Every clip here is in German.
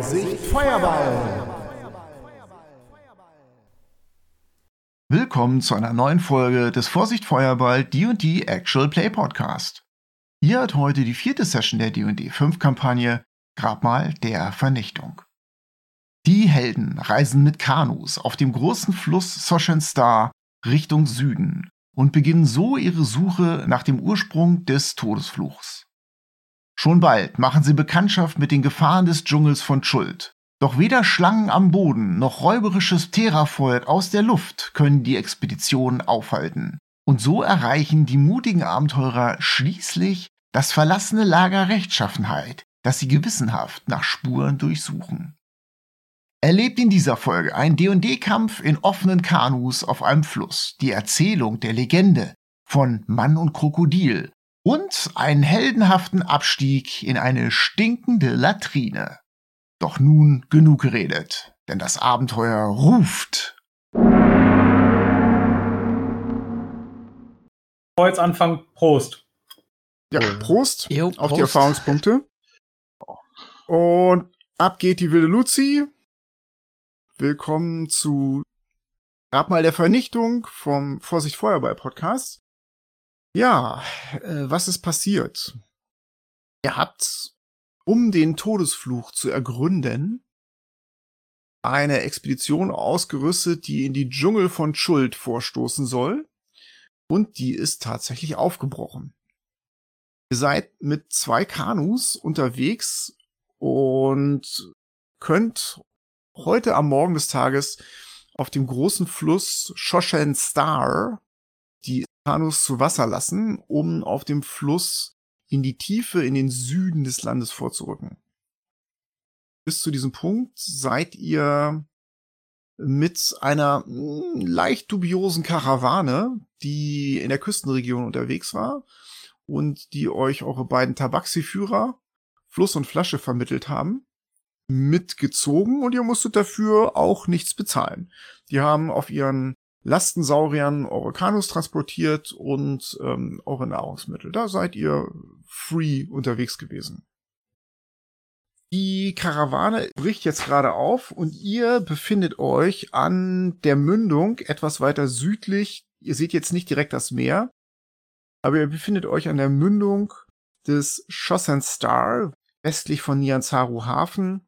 Vorsicht, Feuerball! Willkommen zu einer neuen Folge des Vorsicht Feuerball D&D Actual Play Podcast. Ihr hört heute die vierte Session der D&D 5 Kampagne Grabmal der Vernichtung. Die Helden reisen mit Kanus auf dem großen Fluss Soshen Star Richtung Süden und beginnen so ihre Suche nach dem Ursprung des Todesfluchs. Schon bald machen sie Bekanntschaft mit den Gefahren des Dschungels von Schuld. Doch weder Schlangen am Boden noch räuberisches Terravolk aus der Luft können die Expedition aufhalten. Und so erreichen die mutigen Abenteurer schließlich das verlassene Lager Rechtschaffenheit, das sie gewissenhaft nach Spuren durchsuchen. Erlebt in dieser Folge ein D&D-Kampf in offenen Kanus auf einem Fluss, die Erzählung der Legende von Mann und Krokodil und einen heldenhaften Abstieg in eine stinkende Latrine. Doch nun genug geredet, denn das Abenteuer ruft. Anfangen, Prost. Ja, Prost Jo, auf die. Erfahrungspunkte. Und ab geht die wilde Luzi. Willkommen zu Grabmal der Vernichtung vom Vorsicht Feuerball Podcast. Ja, äh, was ist passiert? Ihr habt, um den Todesfluch zu ergründen, eine Expedition ausgerüstet, die in die Dschungel von Schuld vorstoßen soll. Und die ist tatsächlich aufgebrochen. Ihr seid mit zwei Kanus unterwegs und könnt heute am Morgen des Tages auf dem großen Fluss Shoshan Star Kanus zu Wasser lassen, um auf dem Fluss in die Tiefe in den Süden des Landes vorzurücken. Bis zu diesem Punkt seid ihr mit einer mh, leicht dubiosen Karawane, die in der Küstenregion unterwegs war und die euch eure beiden Tabaxi-Führer Fluss und Flasche vermittelt haben, mitgezogen und ihr musstet dafür auch nichts bezahlen. Die haben auf ihren Lastensauriern eure Kanus transportiert und ähm, eure Nahrungsmittel. Da seid ihr free unterwegs gewesen. Die Karawane bricht jetzt gerade auf und ihr befindet euch an der Mündung etwas weiter südlich. Ihr seht jetzt nicht direkt das Meer, aber ihr befindet euch an der Mündung des Shossan Star, westlich von Nianzaru Hafen.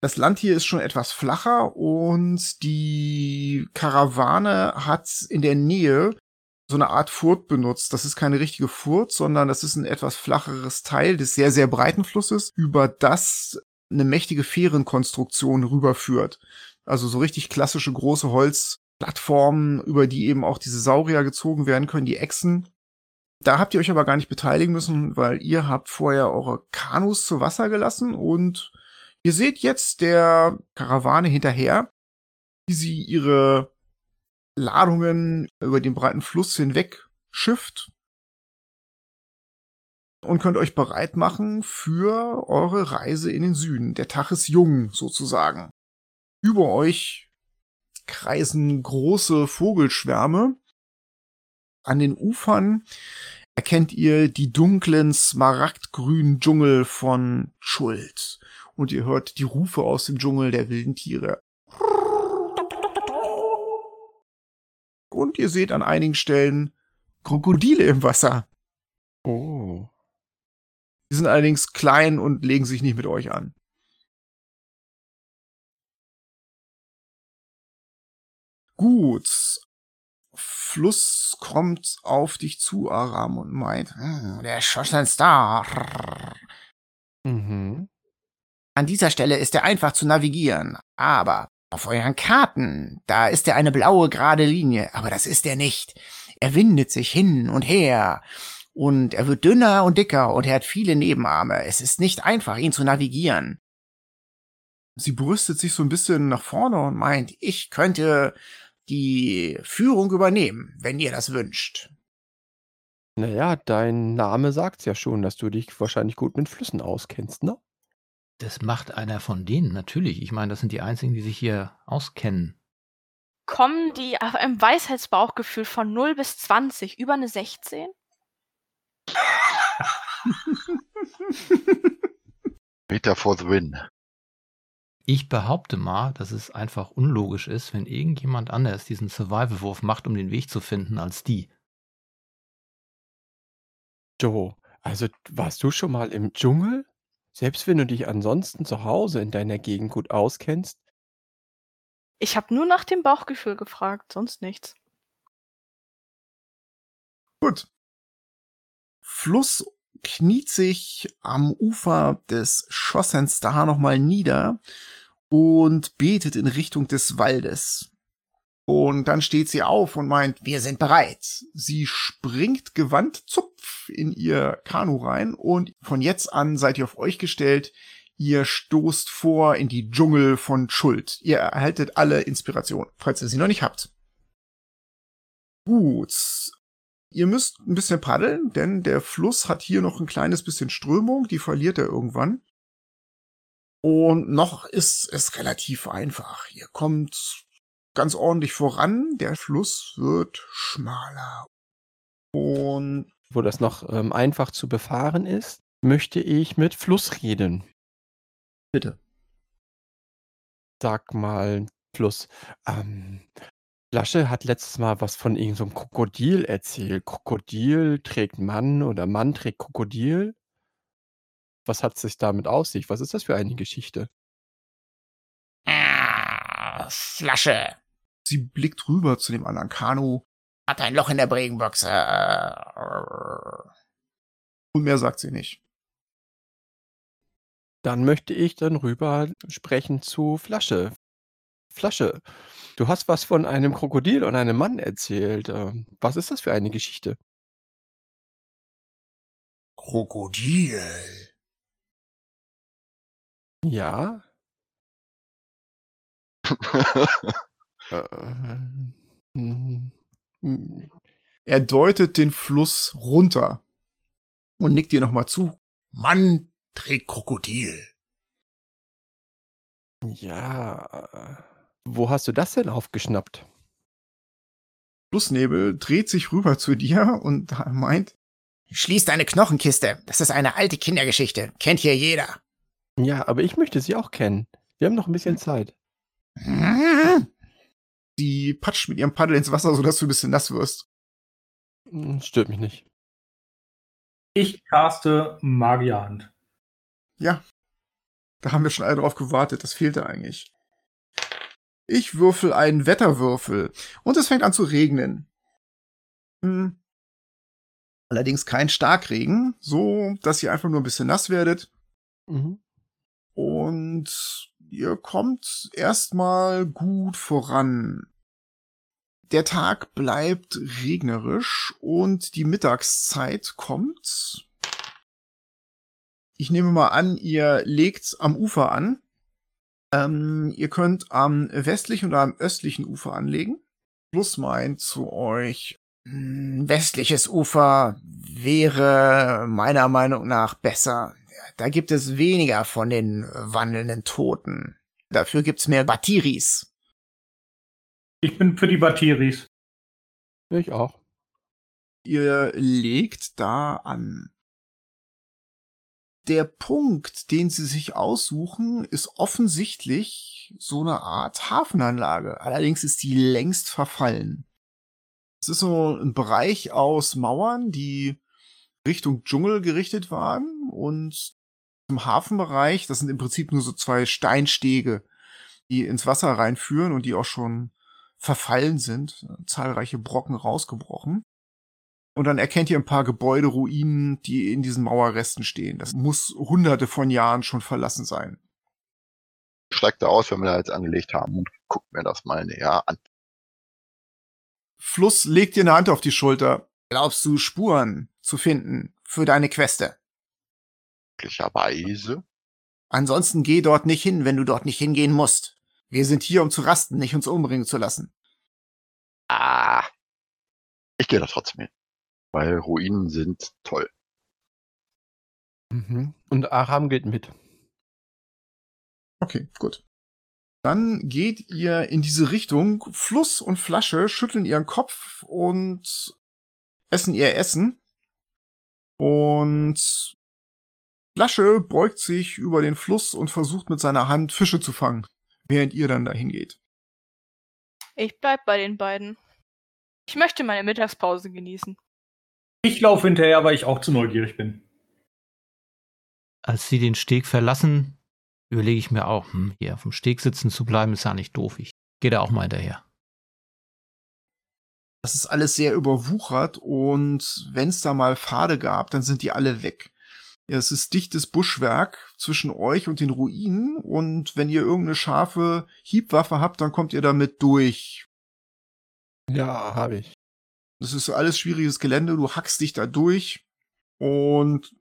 Das Land hier ist schon etwas flacher und die Karawane hat in der Nähe so eine Art Furt benutzt. Das ist keine richtige Furt, sondern das ist ein etwas flacheres Teil des sehr, sehr breiten Flusses, über das eine mächtige Fährenkonstruktion rüberführt. Also so richtig klassische große Holzplattformen, über die eben auch diese Saurier gezogen werden können, die Echsen. Da habt ihr euch aber gar nicht beteiligen müssen, weil ihr habt vorher eure Kanus zu Wasser gelassen und ihr seht jetzt der Karawane hinterher, wie sie ihre Ladungen über den breiten Fluss hinweg schifft und könnt euch bereit machen für eure Reise in den Süden. Der Tag ist jung sozusagen. Über euch kreisen große Vogelschwärme. An den Ufern erkennt ihr die dunklen, smaragdgrünen Dschungel von Schuld. Und ihr hört die Rufe aus dem Dschungel der wilden Tiere. Und ihr seht an einigen Stellen Krokodile im Wasser. Oh. Die sind allerdings klein und legen sich nicht mit euch an. Gut. Fluss kommt auf dich zu, Aram, und meint, "Hm, der Schossen Star. Mhm. An dieser Stelle ist er einfach zu navigieren. Aber auf euren Karten, da ist er eine blaue gerade Linie. Aber das ist er nicht. Er windet sich hin und her. Und er wird dünner und dicker und er hat viele Nebenarme. Es ist nicht einfach, ihn zu navigieren. Sie brüstet sich so ein bisschen nach vorne und meint, Ich könnte die Führung übernehmen, wenn ihr das wünscht. Naja, dein Name sagt's ja schon, dass du dich wahrscheinlich gut mit Flüssen auskennst, ne? Das macht einer von denen, natürlich. Ich meine, das sind die einzigen, die sich hier auskennen. Kommen die auf einem Weisheitsbauchgefühl von 0 bis 20 über eine 16? Peter for the win. Ich behaupte mal, dass es einfach unlogisch ist, wenn irgendjemand anders diesen Survival-Wurf macht, um den Weg zu finden, als die. Joe, also warst du schon mal im Dschungel? Selbst wenn du dich ansonsten zu Hause in deiner Gegend gut auskennst? Ich habe nur nach dem Bauchgefühl gefragt, sonst nichts. Gut. Fluss kniet sich am Ufer des Schossens da nochmal nieder und betet in Richtung des Waldes. Und dann steht sie auf und meint, wir sind bereit. Sie springt gewandt zupf in ihr Kanu rein und von jetzt an seid ihr auf euch gestellt. Ihr stoßt vor in die Dschungel von Schuld. Ihr erhaltet alle Inspiration, falls ihr sie noch nicht habt. Gut. Ihr müsst ein bisschen paddeln, denn der Fluss hat hier noch ein kleines bisschen Strömung, die verliert er irgendwann. Und noch ist es relativ einfach. Ihr kommt ganz ordentlich voran. Der Fluss wird schmaler. Und Wo das noch ähm, einfach zu befahren ist, möchte ich mit Fluss reden. bitte. Sag mal, Fluss. Ähm, Flasche hat letztes Mal was von irgendeinem so Krokodil erzählt. Krokodil trägt Mann oder Mann trägt Krokodil. Was hat sich damit aus sich? Was ist das für eine Geschichte? Ah, Flasche. Sie blickt rüber zu dem anderen Kanu Hat ein Loch in der Bregenbüchse. und mehr sagt sie nicht. Dann möchte ich dann rüber sprechen zu Flasche. Flasche, du hast was von einem Krokodil und einem Mann erzählt. Ähm, Was ist das für eine Geschichte? Krokodil. Ja? Äh, hm, hm. Er deutet den Fluss runter und nickt dir nochmal zu. Mann trägt Krokodil. Ja. äh, Wo hast du das denn aufgeschnappt? Flussnebel dreht sich rüber zu dir und meint, Schließ deine Knochenkiste. Das ist eine alte Kindergeschichte. Kennt hier jeder. Ja, aber ich möchte sie auch kennen. Wir haben noch ein bisschen Zeit. Sie patscht mit ihrem Paddel ins Wasser, sodass du ein bisschen nass wirst. Hm, Stört mich nicht. Ich caste Magierhand. Ja, da haben wir schon alle drauf gewartet. Das fehlte eigentlich. Ich würfel einen Wetterwürfel und es fängt an zu regnen. Hm. Allerdings kein Starkregen, so dass ihr einfach nur ein bisschen nass werdet. Mhm. Und ihr kommt erstmal gut voran. Der Tag bleibt regnerisch und die Mittagszeit kommt. Ich nehme mal an, ihr legt am Ufer an. Ähm, ihr könnt am westlichen oder am östlichen Ufer anlegen. Plus meint zu euch, Hm, Westliches Ufer wäre meiner Meinung nach besser. Da gibt es weniger von den wandelnden Toten. Dafür gibt's mehr Batiris. Ich bin für die Batteries. Ich auch. ihr legt da an. Der Punkt, den sie sich aussuchen, ist offensichtlich so eine Art Hafenanlage. Allerdings ist die längst verfallen. Es ist so ein Bereich aus Mauern, die Richtung Dschungel gerichtet waren und im Hafenbereich, das sind im Prinzip nur so zwei Steinstege, die ins Wasser reinführen und die auch schon verfallen sind, zahlreiche Brocken rausgebrochen. Und dann erkennt ihr ein paar Gebäuderuinen, die in diesen Mauerresten stehen. Das muss hunderte von Jahren schon verlassen sein. Steigt da aus, wenn wir da jetzt angelegt haben und guckt mir das mal näher an. Fluss legt dir eine Hand auf die Schulter. Glaubst du, Spuren zu finden für deine Queste? Möglicherweise. Ansonsten geh dort nicht hin, wenn du dort nicht hingehen musst. Wir sind hier, um zu rasten, nicht uns umbringen zu lassen. Ah. Ich gehe da trotzdem hin. Weil Ruinen sind toll. Mhm. Und Aram geht mit. Okay, gut. Dann geht ihr in diese Richtung. Fluss und Flasche schütteln ihren Kopf und essen ihr Essen. Und Lasche beugt sich über den Fluss und versucht mit seiner Hand Fische zu fangen, während ihr dann dahin geht. Ich bleib bei den beiden. Ich möchte meine Mittagspause genießen. Ich laufe hinterher, weil ich auch zu neugierig bin. Als sie den Steg verlassen, überlege ich mir auch, hm, hier auf dem Steg sitzen zu bleiben, ist ja nicht doof. Ich gehe da auch mal hinterher. Das ist alles sehr überwuchert und wenn es da mal Pfade gab, dann sind die alle weg. Ja, es ist dichtes Buschwerk zwischen euch und den Ruinen und wenn ihr irgendeine scharfe Hiebwaffe habt, dann kommt ihr damit durch. Ja, habe ich. Das ist alles schwieriges Gelände, du hackst dich da durch und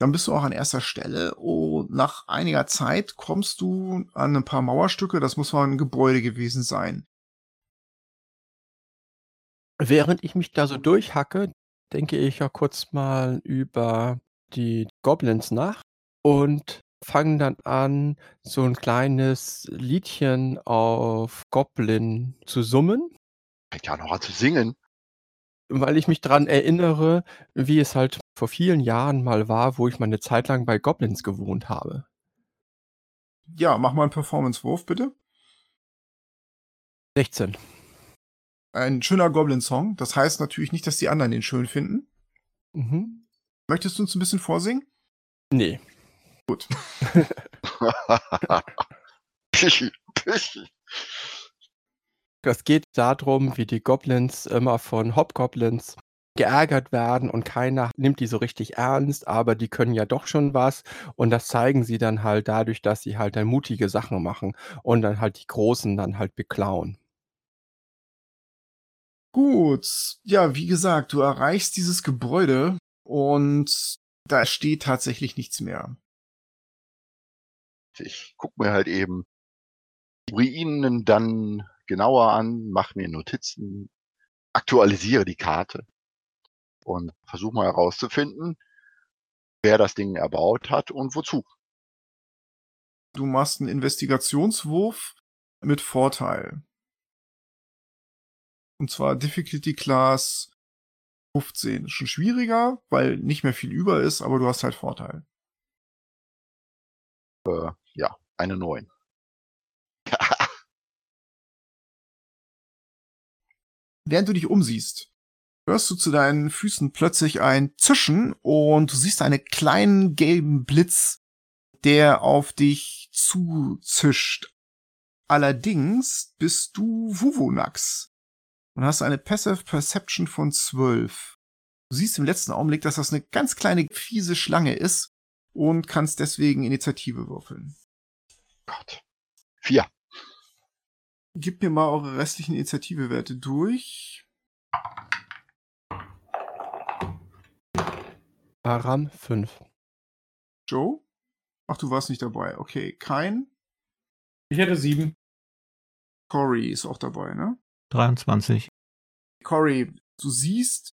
dann bist du auch an erster Stelle und nach einiger Zeit kommst du an ein paar Mauerstücke, das muss mal ein Gebäude gewesen sein. Während ich mich da so durchhacke, denke ich ja kurz mal über die Goblins nach und fange dann an, so ein kleines Liedchen auf Goblin zu summen. Fängt ja noch an zu singen. Weil ich mich dran erinnere, wie es halt vor vielen Jahren mal war, wo ich mal 'ne Zeit lang bei Goblins gewohnt habe. Ja, mach mal 'n Performance-Wurf, bitte. 16. Ein schöner Goblin-Song. Das heißt natürlich nicht, dass die anderen den schön finden. Mhm. Möchtest du uns 'n bisschen vorsingen? Ne. Gut. Pischi, Pischi. Es geht darum, wie die Goblins immer von Hobgoblins geärgert werden und keiner nimmt die so richtig ernst, aber die können ja doch schon was und das zeigen sie dann halt dadurch, dass sie halt dann mutige Sachen machen und dann halt die Großen dann halt beklauen. Gut. Ja, wie gesagt, du erreichst dieses Gebäude und da steht tatsächlich nichts mehr. Ich gucke mir halt eben die Ruinen dann genauer an, mache mir Notizen, aktualisiere die Karte und versuche mal herauszufinden, wer das Ding erbaut hat und wozu. Du machst 'n Investigationswurf mit Vorteil. Und zwar Difficulty Class 15. Schon schwieriger, weil nicht mehr viel über ist, aber du hast halt Vorteil. Äh, ja, eine 9. Während du dich umsiehst, hörst du zu deinen Füßen plötzlich ein Zischen und du siehst einen kleinen gelben Blitz, der auf dich zuzischt. Allerdings bist du Wuvunax und hast eine Passive Perception von 12. Du siehst im letzten Augenblick, dass das eine ganz kleine fiese Schlange ist und kannst deswegen Initiative würfeln. Gott. 4. Gib mir mal eure restlichen Initiativewerte durch. Aram 5. Joe? Ach, du warst nicht dabei. Okay, kein. Ich hätte 7. Cory ist auch dabei, ne? 23. Cory, du siehst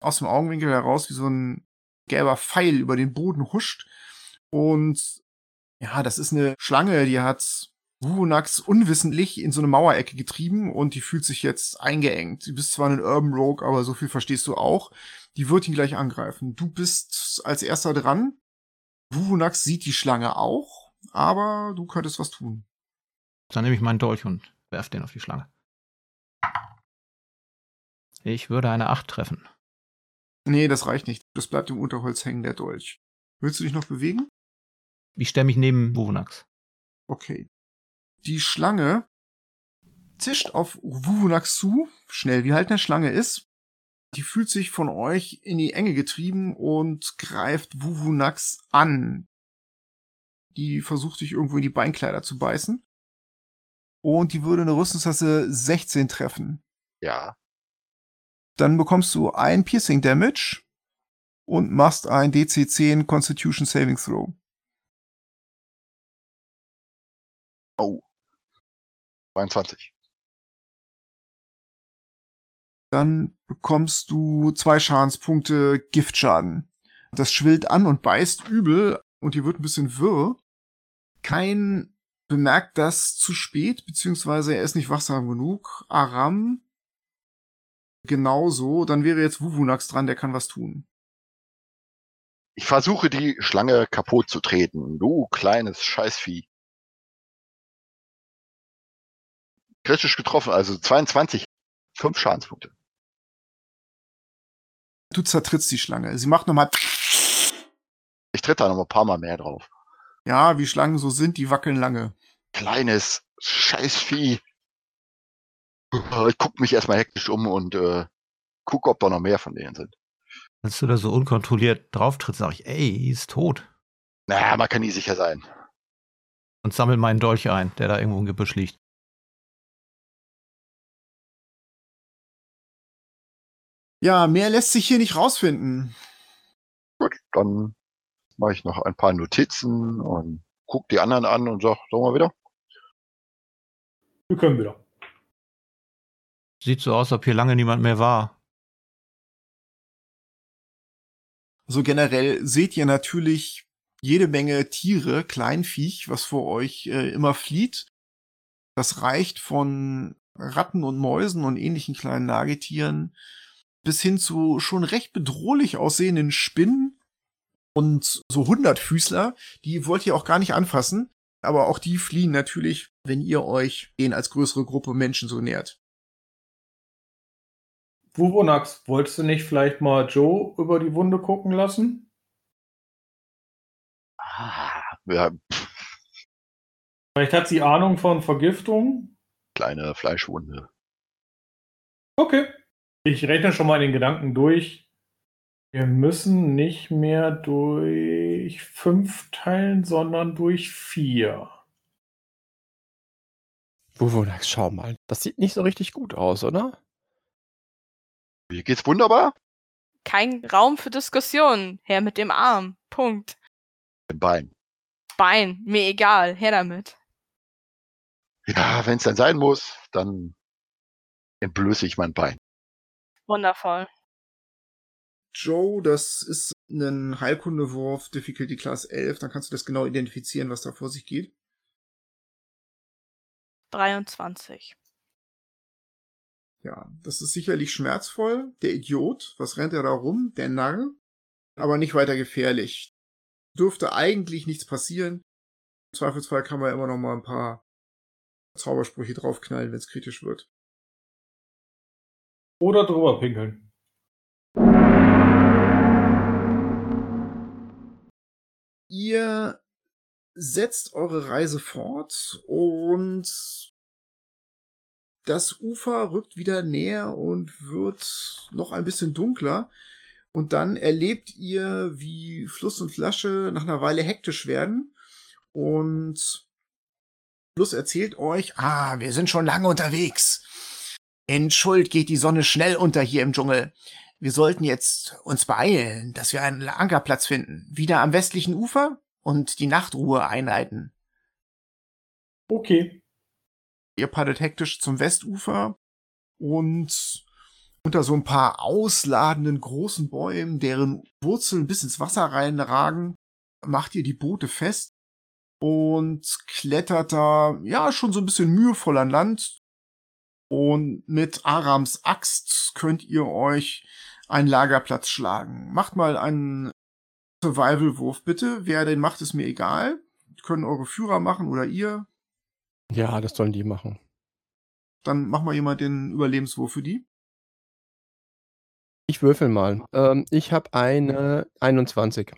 aus dem Augenwinkel heraus, wie so ein gelber Pfeil über den Boden huscht. Und ja, das ist eine Schlange, die hat Wunax unwissentlich in so eine Mauerecke getrieben und die fühlt sich jetzt eingeengt. Du bist zwar ein Urban Rogue, aber so viel verstehst du auch. Die wird ihn gleich angreifen. Du bist als erster dran. Wunax sieht die Schlange auch, aber du könntest was tun. Dann nehme ich meinen Dolch und werf den auf die Schlange. Ich würde eine 8 treffen. Nee, das reicht nicht. Das bleibt im Unterholz hängen, der Dolch. Willst du dich noch bewegen? Ich stelle mich neben Wunax. Okay. Die Schlange zischt auf Wuvunax zu, schnell wie halt eine Schlange ist. Die fühlt sich von euch in die Enge getrieben und greift Wuvunax an. Die versucht dich irgendwo in die Beinkleider zu beißen. Und die würde eine Rüstungsklasse 16 treffen. Ja. Dann bekommst du ein Piercing Damage und machst ein DC 10 Constitution Saving Throw. Oh. 22. Dann bekommst du zwei Schadenspunkte Giftschaden. Das schwillt an und beißt übel und die wird ein bisschen wirr. Kein bemerkt das zu spät, beziehungsweise er ist nicht wachsam genug. Aram genauso. Dann wäre jetzt Wuvunax dran, der kann was tun. Ich versuche die Schlange kaputt zu treten. Du kleines Scheißvieh. Kritisch getroffen, also 22. Fünf Schadenspunkte. Du zertrittst die Schlange. Sie macht nochmal. Ich tritt da noch ein paar Mal mehr drauf. Ja, wie Schlangen so sind, die wackeln lange. Kleines Scheißvieh. Ich guck mich erstmal hektisch um und äh, guck, ob da noch mehr von denen sind. Als du da so unkontrolliert drauf trittst, sag ich, ey, ist tot. Naja, man kann nie sicher sein. Und sammel meinen Dolch ein, der da irgendwo im Gebüsch liegt. Ja, mehr lässt sich hier nicht rausfinden. Gut, dann mache ich noch ein paar Notizen und guck die anderen an und sag, sollen wir wieder? Wir können wieder. Sieht so aus, als ob hier lange niemand mehr war. So generell seht ihr natürlich jede Menge Tiere, Kleinviech, was vor euch äh, immer flieht. Das reicht von Ratten und Mäusen und ähnlichen kleinen Nagetieren bis hin zu schon recht bedrohlich aussehenden Spinnen und so Hundertfüßler. Die wollt ihr auch gar nicht anfassen, aber auch die fliehen natürlich, wenn ihr euch denen als größere Gruppe Menschen so nähert. Wuvonax, wolltest du nicht vielleicht mal Joe über die Wunde gucken lassen? Ah, ja, Vielleicht hat sie Ahnung von Vergiftung. kleine Fleischwunde. Okay. Ich rechne schon mal den Gedanken durch. Wir müssen nicht mehr durch fünf teilen, sondern durch vier. Wuvonax, schau mal. Das sieht nicht so richtig gut aus, oder? Mir geht's wunderbar. Kein Raum für Diskussionen. Her mit dem Arm. Punkt. Im Bein. Bein. Mir egal. Her damit. Ja, wenn es dann sein muss, dann entblöße ich mein Bein. Wundervoll. Joe, das ist ein Heilkundewurf, Difficulty Class 11, dann kannst du das genau identifizieren, was da vor sich geht. 23. Ja, das ist sicherlich schmerzvoll. Der Idiot, was rennt er da rum? Der Narr. Aber nicht weiter gefährlich. Dürfte eigentlich nichts passieren. Im Zweifelsfall kann man immer noch mal ein paar Zaubersprüche draufknallen, wenn es kritisch wird. Oder drüber pinkeln. Ihr setzt eure Reise fort und das Ufer rückt wieder näher und wird noch ein bisschen dunkler. Und dann erlebt ihr, wie Fluss und Flasche nach einer Weile hektisch werden. Und Fluss erzählt euch, ah, wir sind schon lange unterwegs. In geht die Sonne schnell unter hier im Dschungel. Wir sollten jetzt uns beeilen, dass wir einen Ankerplatz finden. Wieder am westlichen Ufer und die Nachtruhe einleiten. Okay. Ihr paddelt hektisch zum Westufer und unter so ein paar ausladenden großen Bäumen, deren Wurzeln bis ins Wasser reinragen, macht ihr die Boote fest und klettert da, ja, schon so ein bisschen mühevoll an Land. Und mit Arams Axt könnt ihr euch einen Lagerplatz schlagen. Macht mal einen Survival-Wurf bitte. Wer den macht, ist mir egal. Können eure Führer machen oder ihr. Ja, das sollen die machen. Dann mach mal jemand den Überlebenswurf für die. Ich würfel mal. Ähm, ich habe eine 21.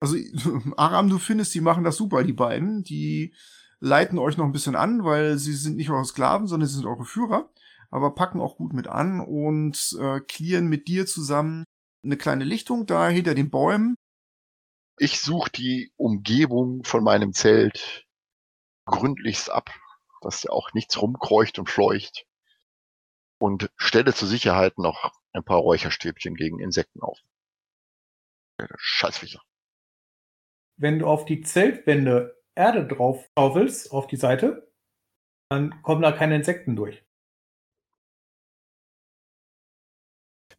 Also, Aram, du findest, die machen das super, die beiden. Die leiten euch noch ein bisschen an, weil sie sind nicht eure Sklaven, sondern sie sind eure Führer. Aber packen auch gut mit an und äh, clearen mit dir zusammen eine kleine Lichtung da hinter den Bäumen. Ich suche die Umgebung von meinem Zelt gründlichst ab, dass ja auch nichts rumkreucht und fleucht. Und stelle zur Sicherheit noch ein paar Räucherstäbchen gegen Insekten auf. Scheißviecher. Wenn du auf die Zeltwände Erde drauf schaufelst, auf die Seite, dann kommen da keine Insekten durch.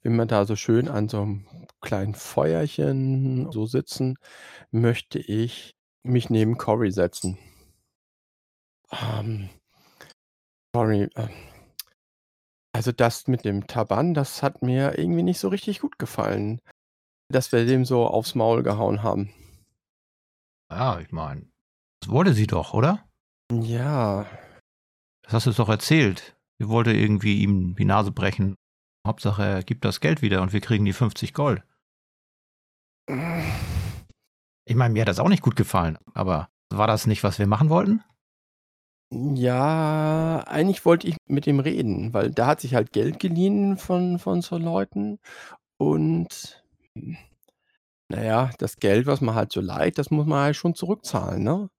Wenn wir da so schön an so einem kleinen Feuerchen so sitzen, möchte ich mich neben Cory setzen. Ähm, Cory, äh, also das mit dem Taban, das hat mir irgendwie nicht so richtig gut gefallen. dass wir dem so aufs Maul gehauen haben. Ja, ich meine, das wollte sie doch, oder? Ja, Das hast du doch erzählt. Sie wollte irgendwie ihm die Nase brechen. Hauptsache, er gibt das Geld wieder und wir kriegen die 50 Gold. Ich meine, mir hat das auch nicht gut gefallen, aber war das nicht, was wir machen wollten? Ja, eigentlich wollte ich mit ihm reden, weil der hat sich halt Geld geliehen von, von so Leuten und naja, das Geld, was man halt so leiht, das muss man halt schon zurückzahlen, ne?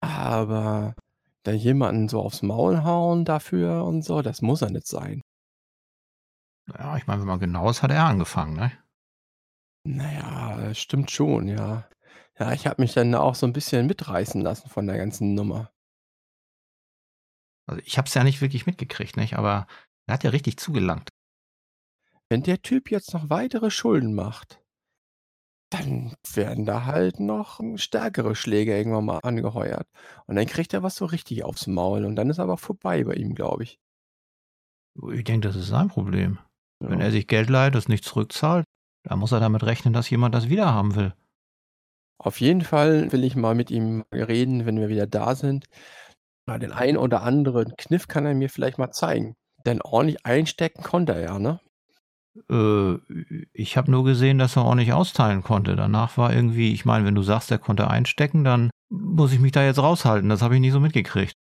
Aber da jemanden so aufs Maul hauen dafür und so, das muss ja nicht sein. Ja, ich meine, wenn man genau ist, hat er angefangen, ne? Naja, stimmt schon, ja. Ja, ich habe mich dann auch so ein bisschen mitreißen lassen von der ganzen Nummer. Also ich habe es ja nicht wirklich mitgekriegt, nicht? Aber er hat ja richtig zugelangt. Wenn der Typ jetzt noch weitere Schulden macht, dann werden da halt noch stärkere Schläge irgendwann mal angeheuert. Und dann kriegt er was so richtig aufs Maul und dann ist aber vorbei bei ihm, glaube ich. Ich denke, das ist sein Problem. Wenn Ja. er sich Geld leiht, das nicht zurückzahlt, dann muss er damit rechnen, dass jemand das wieder haben will. Auf jeden Fall will ich mal mit ihm reden, wenn wir wieder da sind. Na, den einen oder anderen Kniff kann er mir vielleicht mal zeigen. Denn ordentlich einstecken konnte er ja, ne? Äh, ich habe nur gesehen, dass er nicht austeilen konnte. Danach war irgendwie, ich meine, wenn du sagst, er konnte einstecken, dann muss ich mich da jetzt raushalten. Das habe ich nicht so mitgekriegt.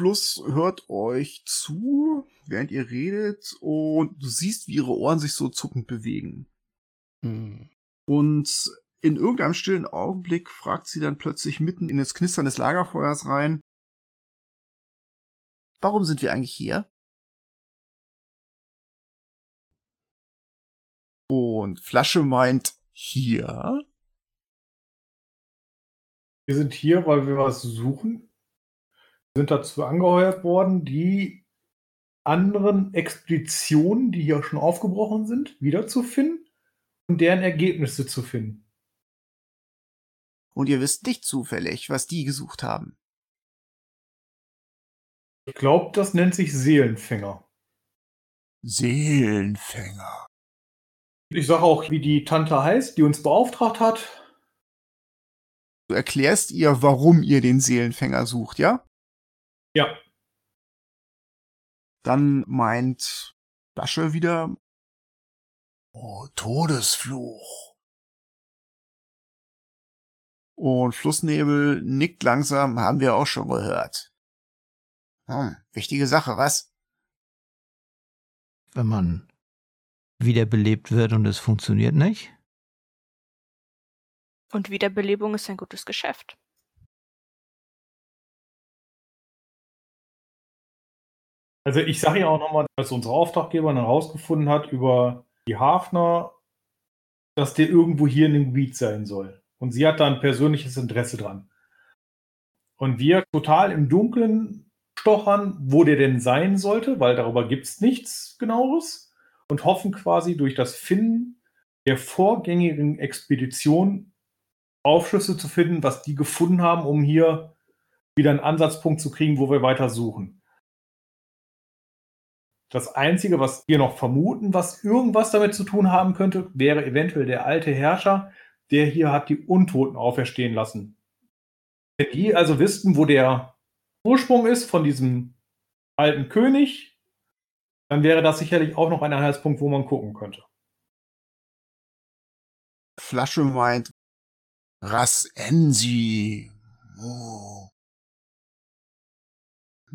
Plus hört euch zu, während ihr redet, und du siehst, wie ihre Ohren sich so zuckend bewegen. Hm. Und in irgendeinem stillen Augenblick fragt sie dann plötzlich mitten in das Knistern des Lagerfeuers rein, Warum sind wir eigentlich hier? Und Flasche meint, hier? Wir sind hier, weil wir was suchen. Wir sind dazu angeheuert worden, die anderen Expeditionen, die hier schon aufgebrochen sind, wiederzufinden und deren Ergebnisse zu finden. Und ihr wisst nicht zufällig, was die gesucht haben. Ich glaube, das nennt sich Seelenfänger. Seelenfänger. Ich sage auch, wie die Tante heißt, die uns beauftragt hat. Du erklärst ihr, warum ihr den Seelenfänger sucht, ja? Ja, Dann meint Flasche wieder, Oh, Todesfluch. Und Flussnebel nickt langsam, haben wir auch schon gehört. Hm, wichtige Sache, was? Wenn man wiederbelebt wird und es funktioniert nicht. Und Wiederbelebung ist ein gutes Geschäft. also ich sage ja auch nochmal, dass unsere Auftraggeber dann herausgefunden hat über die Hafner, dass der irgendwo hier in dem Gebiet sein soll. Und sie hat da ein persönliches Interesse dran. Und wir total im Dunkeln stochern, wo der denn sein sollte, weil darüber gibt es nichts genaueres. Und hoffen quasi durch das Finden der vorgängigen Expedition Aufschlüsse zu finden, was die gefunden haben, um hier wieder einen Ansatzpunkt zu kriegen, wo wir weiter suchen. Das Einzige, was wir noch vermuten, was irgendwas damit zu tun haben könnte, wäre eventuell der alte Herrscher, der hier hat die Untoten auferstehen lassen. Wenn die also wüssten, wo der Ursprung ist von diesem alten König, dann wäre das sicherlich auch noch ein Anhaltspunkt, wo man gucken könnte. Flasche meint, Ras Ensi. Oh.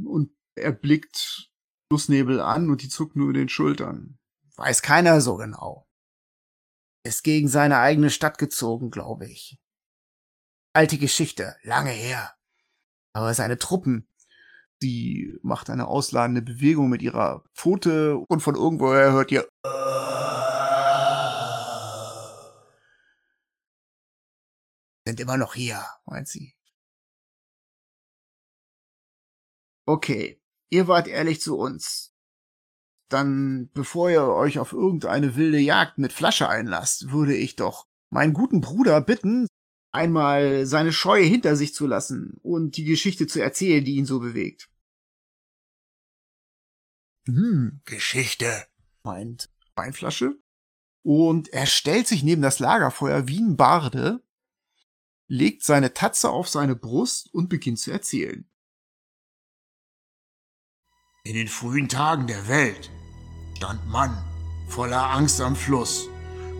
Und er blickt Flussnebel an und die zuckt nur den Schultern. Weiß keiner so genau. Ist gegen seine eigene Stadt gezogen, glaube ich. Alte Geschichte, lange her. Aber seine Truppen, die macht eine ausladende Bewegung mit ihrer Pfote und von irgendwoher hört ihr sind immer noch hier, meint sie. Okay, ihr wart ehrlich zu uns. Dann, bevor ihr euch auf irgendeine wilde Jagd mit Flasche einlasst, würde ich doch meinen guten Bruder bitten, einmal seine Scheu hinter sich zu lassen und die Geschichte zu erzählen, die ihn so bewegt. Hm, Geschichte. meint Weinflasche. Und er stellt sich neben das Lagerfeuer wie ein Barde, legt seine Tatze auf seine Brust und beginnt zu erzählen. In den frühen Tagen der Welt stand Mann voller Angst am Fluss.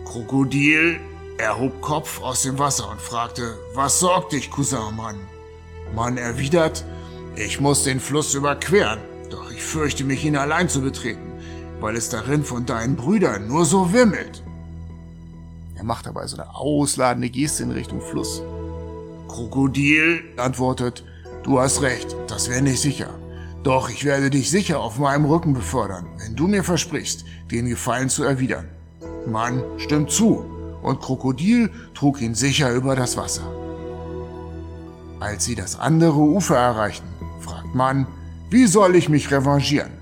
Krokodil erhob Kopf aus dem Wasser und fragte, was sorgt dich, Cousin Mann? Mann erwidert, ich muss den Fluss überqueren, doch ich fürchte mich, ihn allein zu betreten, weil es darin von deinen Brüdern nur so wimmelt. Er macht dabei so eine ausladende Geste in Richtung Fluss. Krokodil antwortet, du hast recht, das wäre nicht sicher. Doch ich werde dich sicher auf meinem Rücken befördern, wenn du mir versprichst, den Gefallen zu erwidern. Mann stimmt zu, und Krokodil trug ihn sicher über das Wasser. Als sie das andere Ufer erreichten, fragt Mann, wie soll ich mich revanchieren?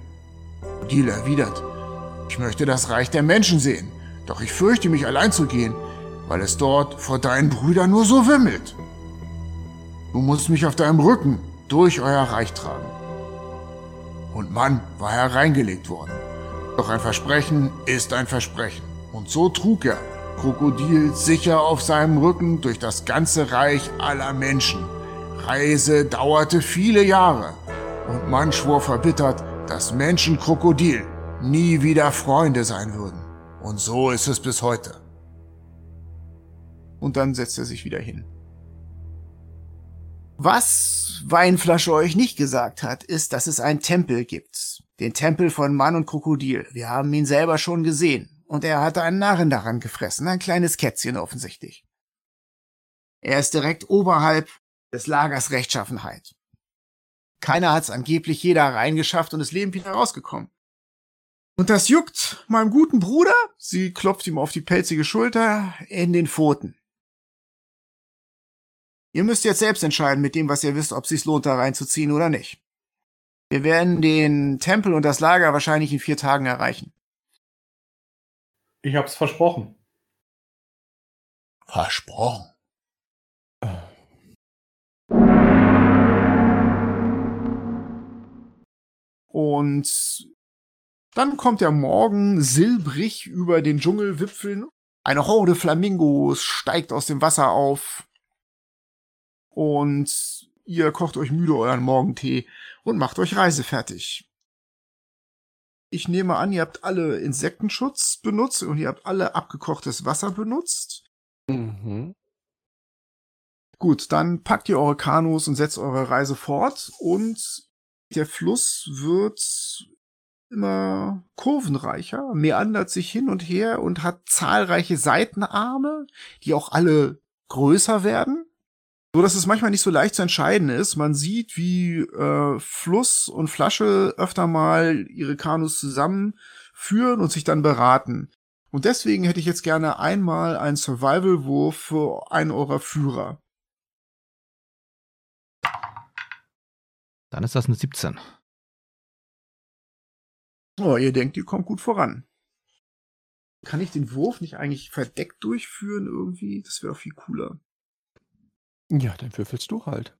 Krokodil erwidert, ich möchte das Reich der Menschen sehen, doch ich fürchte mich allein zu gehen, weil es dort vor deinen Brüdern nur so wimmelt. Du musst mich auf deinem Rücken durch euer Reich tragen. Und Mann war hereingelegt worden. Doch ein Versprechen ist ein Versprechen. Und so trug er Krokodil sicher auf seinem Rücken durch das ganze Reich aller Menschen. Reise dauerte viele Jahre. Und Mann schwor verbittert, dass Menschen Krokodil nie wieder Freunde sein würden. Und so ist es bis heute. Und dann setzt er sich wieder hin. Was Weinflasche euch nicht gesagt hat, ist, dass es einen Tempel gibt. Den Tempel von Mann und Krokodil. Wir haben ihn selber schon gesehen. Und er hatte einen Narren daran gefressen, ein kleines Kätzchen offensichtlich. Er ist direkt oberhalb des Lagers Rechtschaffenheit. Keiner hat's angeblich jeder reingeschafft und ist lebend wieder rausgekommen. Und das juckt meinem guten Bruder, sie klopft ihm auf die pelzige Schulter, in den Pfoten. Ihr müsst jetzt selbst entscheiden mit dem, was ihr wisst, ob es sich lohnt, da reinzuziehen oder nicht. Wir werden den Tempel und das Lager wahrscheinlich in vier Tagen erreichen. Ich hab's versprochen. Versprochen. Und dann kommt der Morgen silbrig über den Dschungelwipfeln. Eine Horde Flamingos steigt aus dem Wasser auf. Und ihr kocht euch müde euren Morgentee und macht euch reisefertig. Ich nehme an, ihr habt alle Insektenschutz benutzt und ihr habt alle abgekochtes Wasser benutzt. Mhm. Gut, dann packt ihr eure Kanus und setzt eure Reise fort und der Fluss wird immer kurvenreicher, meandert sich hin und her und hat zahlreiche Seitenarme, die auch alle größer werden. So dass es manchmal nicht so leicht zu entscheiden ist. Man sieht, wie äh, Fluss und Flasche öfter mal ihre Kanus zusammenführen und sich dann beraten. Und deswegen hätte ich jetzt gerne einmal einen Survival-Wurf für einen eurer Führer. Dann ist das eine 17. Oh, ihr denkt, ihr kommt gut voran. Kann ich den Wurf nicht eigentlich verdeckt durchführen irgendwie? Das wäre viel cooler. Ja, dann würfelst du halt.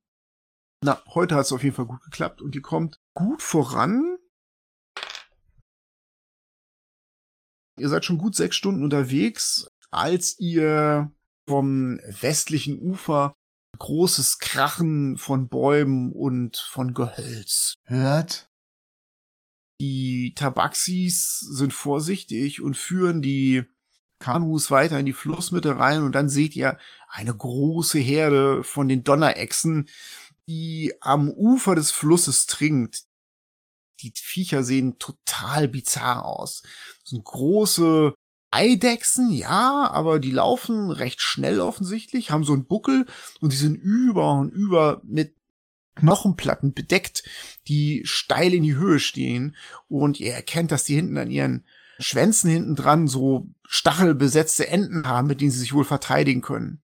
Na, heute hat es auf jeden Fall gut geklappt und ihr kommt gut voran. Ihr seid schon gut sechs Stunden unterwegs, als ihr vom westlichen Ufer großes Krachen von Bäumen und von Gehölz Hört? Die Tabaxis sind vorsichtig und führen die Kanus weiter in die Flussmitte rein und dann seht ihr eine große Herde von den Donnerechsen, die am Ufer des Flusses trinkt. Die Viecher sehen total bizarr aus. Das sind große Eidechsen, ja, aber die laufen recht schnell offensichtlich, haben so einen Buckel und die sind über und über mit Knochenplatten bedeckt, die steil in die Höhe stehen und ihr erkennt, dass die hinten an ihren Schwänzen hinten dran so stachelbesetzte Enden haben, mit denen sie sich wohl verteidigen können.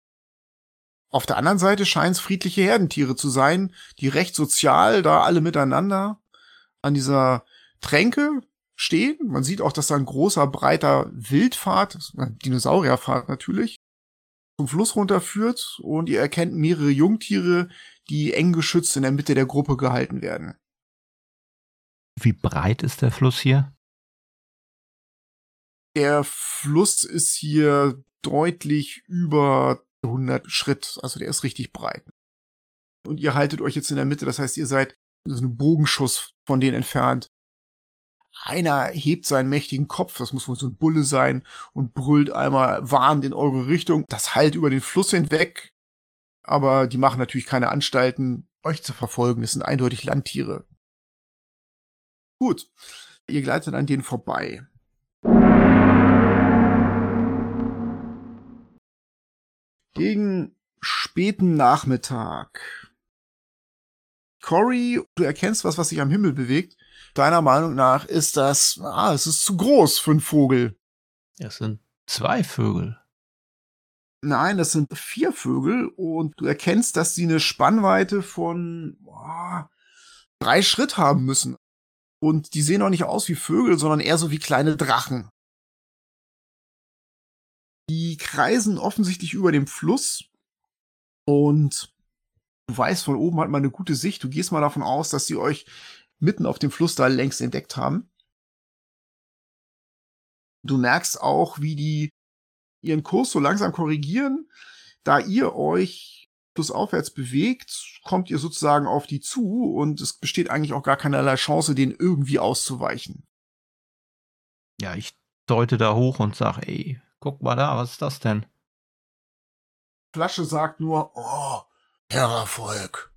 Auf der anderen Seite scheinen es friedliche Herdentiere zu sein, die recht sozial da alle miteinander an dieser Tränke stehen. Man sieht auch, dass da ein großer, breiter Wildpfad, Dinosaurierpfad natürlich, zum Fluss runterführt und ihr erkennt mehrere Jungtiere, die eng geschützt in der Mitte der Gruppe gehalten werden. Wie breit ist der Fluss hier? Der Fluss ist hier deutlich über 100 Schritt, also der ist richtig breit. Und ihr haltet euch jetzt in der Mitte, das heißt, ihr seid so einen Bogenschuss von denen entfernt. Einer hebt seinen mächtigen Kopf, das muss wohl so ein Bulle sein, und brüllt einmal warnend in eure Richtung. Das halt über den Fluss hinweg, aber die machen natürlich keine Anstalten, euch zu verfolgen. Das sind eindeutig Landtiere. Gut, ihr gleitet an denen vorbei. Gegen späten Nachmittag. Cory, du erkennst was, was sich am Himmel bewegt. Deiner Meinung nach ist das, ah, es ist zu groß für einen Vogel. Es sind zwei Vögel. Nein, das sind vier Vögel und du erkennst, dass sie eine Spannweite von boah, drei Schritt haben müssen. Und die sehen auch nicht aus wie Vögel, sondern eher so wie kleine Drachen. Die kreisen offensichtlich über dem Fluss und du weißt, von oben hat man eine gute Sicht. Du gehst mal davon aus, dass sie euch mitten auf dem Fluss da längst entdeckt haben. Du merkst auch, wie die ihren Kurs so langsam korrigieren. Da ihr euch flussaufwärts bewegt, kommt ihr sozusagen auf die zu und es besteht eigentlich auch gar keinerlei Chance, denen irgendwie auszuweichen. Ja, ich deute da hoch und sag, ey, guck mal da, was ist das denn? Flasche sagt nur, oh, Terrorvolk.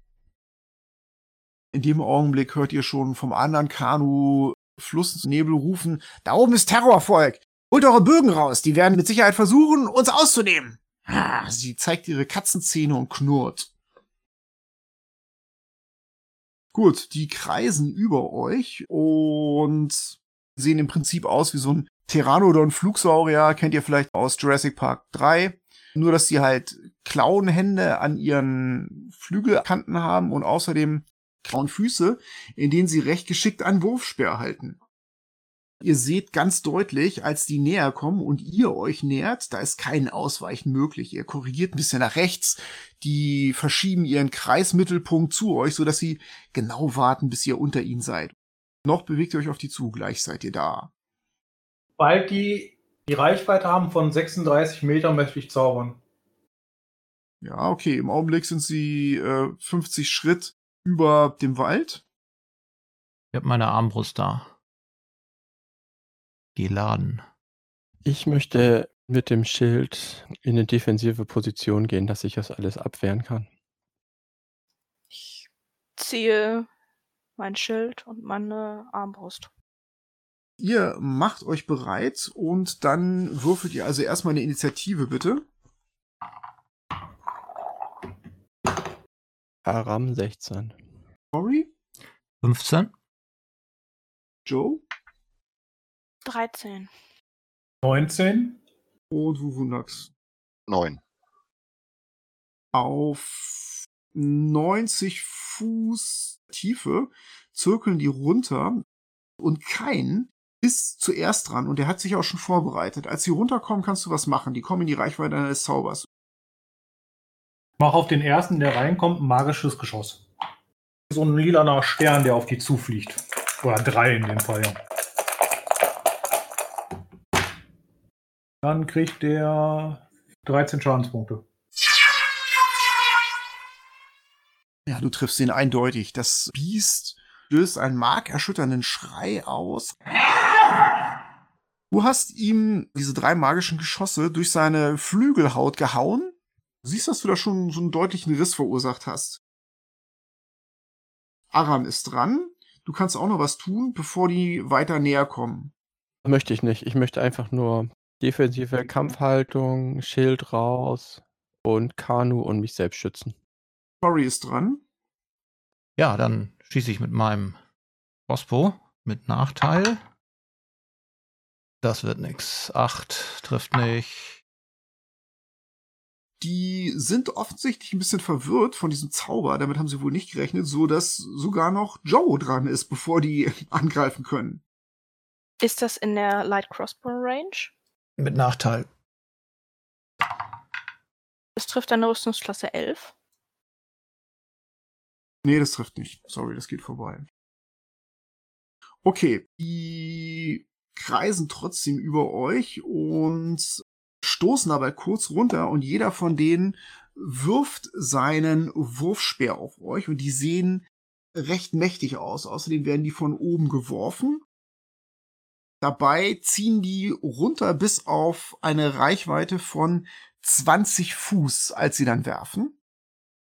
In dem Augenblick hört ihr schon vom anderen Kanu Flussnebel rufen, da oben ist Terrorvolk. Holt eure Bögen raus, die werden mit Sicherheit versuchen, uns auszunehmen. Sie zeigt ihre Katzenzähne und knurrt. Gut, die kreisen über euch und sehen im Prinzip aus wie so ein Pteranodon-Flugsaurier, kennt ihr vielleicht aus Jurassic Park 3. Nur, dass sie halt Klauenhände an ihren Flügelkanten haben und außerdem Klauenfüße, in denen sie recht geschickt einen Wurfspeer halten. Ihr seht ganz deutlich, als die näher kommen und ihr euch nähert, da ist kein Ausweichen möglich. Ihr korrigiert ein bisschen nach rechts. Die verschieben ihren Kreismittelpunkt zu euch, sodass sie genau warten, bis ihr unter ihnen seid. Noch bewegt ihr euch auf die zu, gleich seid ihr da. Bald die die Reichweite haben von 36 Metern, möchte ich zaubern. Ja, okay. Im Augenblick sind sie äh, 50 Schritt über dem Wald. Ich habe meine Armbrust da. Geladen. Ich möchte mit dem Schild in eine defensive Position gehen, dass ich das alles abwehren kann. Ich ziehe mein Schild und meine Armbrust. Ihr macht euch bereit und dann würfelt ihr also erstmal eine Initiative, bitte. Haram 16. Cory, 15. Joe 13. 19. und Wuvunax. Neun. Auf 90 Fuß Tiefe zirkeln die runter und kein ist zuerst dran und der hat sich auch schon vorbereitet. Als sie runterkommen, kannst du was machen. Die kommen in die Reichweite deines Zaubers. Mach auf den ersten, der reinkommt, ein magisches Geschoss. So ein lilaner Stern, der auf die zufliegt. Oder drei in dem Fall, ja. Dann kriegt der 13 Schadenspunkte. Ja, du triffst ihn eindeutig. Das Biest löst einen markerschütternden Schrei aus. Du hast ihm diese drei magischen Geschosse durch seine Flügelhaut gehauen. Du siehst, dass du da schon so einen deutlichen Riss verursacht hast. Aram ist dran. Du kannst auch noch was tun, bevor die weiter näher kommen. Möchte ich nicht. Ich möchte einfach nur defensive Kampfhaltung, Schild raus und Kanu und mich selbst schützen. Cory ist dran. Ja, dann schieße ich mit meinem Crossbow mit Nachteil. Das wird nix. Acht trifft nicht. Die sind offensichtlich ein bisschen verwirrt von diesem Zauber. Damit haben sie wohl nicht gerechnet, so dass sogar noch Joe dran ist, bevor die angreifen können. Ist das in der Light Crossbow Range? Mit Nachteil. Das trifft eine Rüstungsklasse 11. Nee, das trifft nicht. Sorry, das geht vorbei. Okay, die kreisen trotzdem über euch und stoßen dabei kurz runter und jeder von denen wirft seinen Wurfspeer auf euch und die sehen recht mächtig aus. Außerdem werden die von oben geworfen. Dabei ziehen die runter bis auf eine Reichweite von 20 Fuß, als sie dann werfen.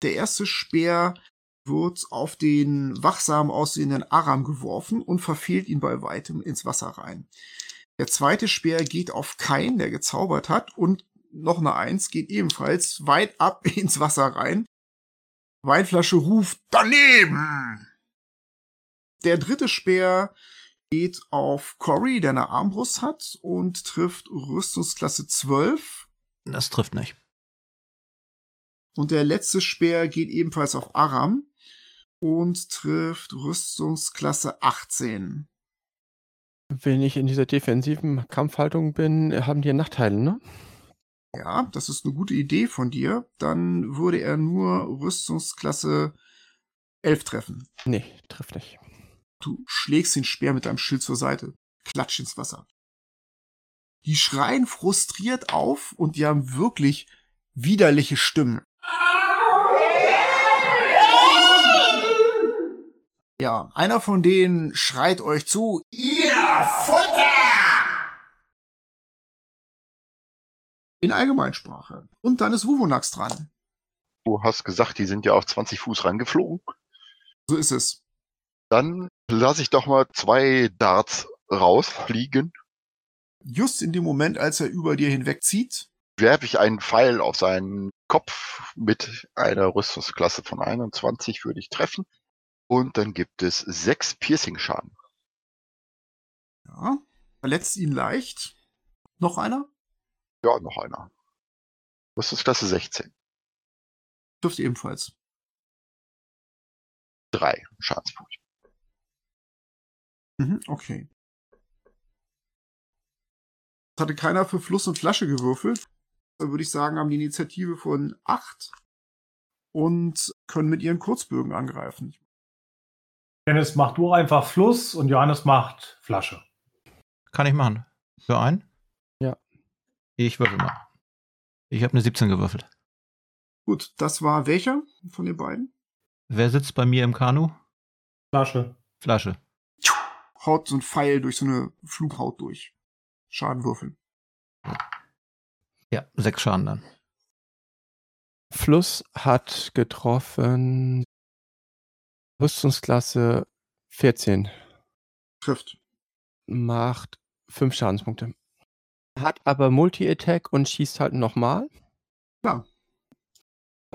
Der erste Speer wird auf den wachsam aussehenden Aram geworfen und verfehlt ihn bei weitem ins Wasser rein. Der zweite Speer geht auf Kain, der gezaubert hat, und noch eine Eins geht ebenfalls weit ab ins Wasser rein. Weinflasche ruft daneben. Der dritte Speer geht auf Cory, der eine Armbrust hat und trifft Rüstungsklasse 12. Das trifft nicht. Und der letzte Speer geht ebenfalls auf Aram und trifft Rüstungsklasse 18. Wenn ich in dieser defensiven Kampfhaltung bin, haben die Nachteile, ne? Ja, das ist eine gute Idee von dir. Dann würde er nur Rüstungsklasse 11 treffen. Nee, trifft nicht. Du schlägst den Speer mit deinem Schild zur Seite. Klatsch ins Wasser. Die schreien frustriert auf und die haben wirklich widerliche Stimmen. Ja, einer von denen schreit euch zu, ihr Futter! In Allgemeinsprache. Und dann ist Wuvonax dran. Du hast gesagt, die sind ja auf 20 Fuß rangeflogen. So ist es. Dann lasse ich doch mal zwei Darts rausfliegen. Just in dem Moment, als er über dir hinwegzieht, Werfe ich einen Pfeil auf seinen Kopf mit einer Rüstungsklasse von 21, würde ich treffen. Und dann gibt es sechs Piercing-Schaden. ja, verletzt ihn leicht. Noch einer? Ja, noch einer. Rüstungsklasse 16. Trifft ebenfalls. Drei Schadenspunkte. Mhm, okay. Es hatte keiner für Fluss und Flasche gewürfelt. Dann würde ich sagen, haben die Initiative von acht und können mit ihren Kurzbögen angreifen. Dennis, mach du einfach Fluss und Johannes macht Flasche. Kann ich machen. Für einen? Ja. Ich würfel mal. Ich habe eine 17 gewürfelt. Gut, das war welcher von den beiden? Wer sitzt bei mir im Kanu? Flasche. Flasche. Haut so ein Pfeil durch so eine Flughaut durch. Schaden würfeln. Ja, sechs Schaden dann. Fluss hat getroffen Rüstungsklasse 14. Trifft. Macht 5 Schadenspunkte. Hat aber Multi-Attack und schießt halt nochmal. Klar.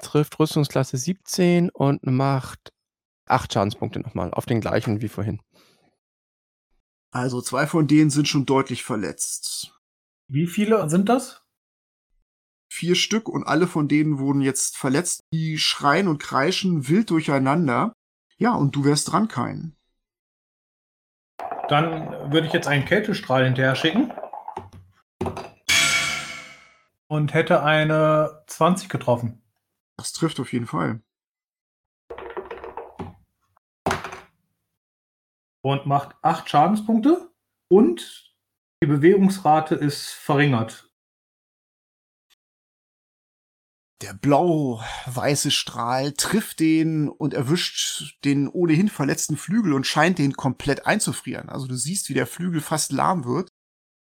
Trifft Rüstungsklasse 17 und macht 8 Schadenspunkte nochmal. Auf den gleichen wie vorhin. Also zwei von denen sind schon deutlich verletzt. Wie viele sind das? Vier Stück und alle von denen wurden jetzt verletzt. Die schreien und kreischen wild durcheinander. Ja, und du wärst dran, kein. Dann würde ich jetzt einen Kältestrahl hinterher schicken. Und hätte eine 20 getroffen. Das trifft auf jeden Fall. Und macht 8 Schadenspunkte. Und die Bewegungsrate ist verringert. Der blau-weiße Strahl trifft den und erwischt den ohnehin verletzten Flügel und scheint den komplett einzufrieren. Also du siehst, wie der Flügel fast lahm wird.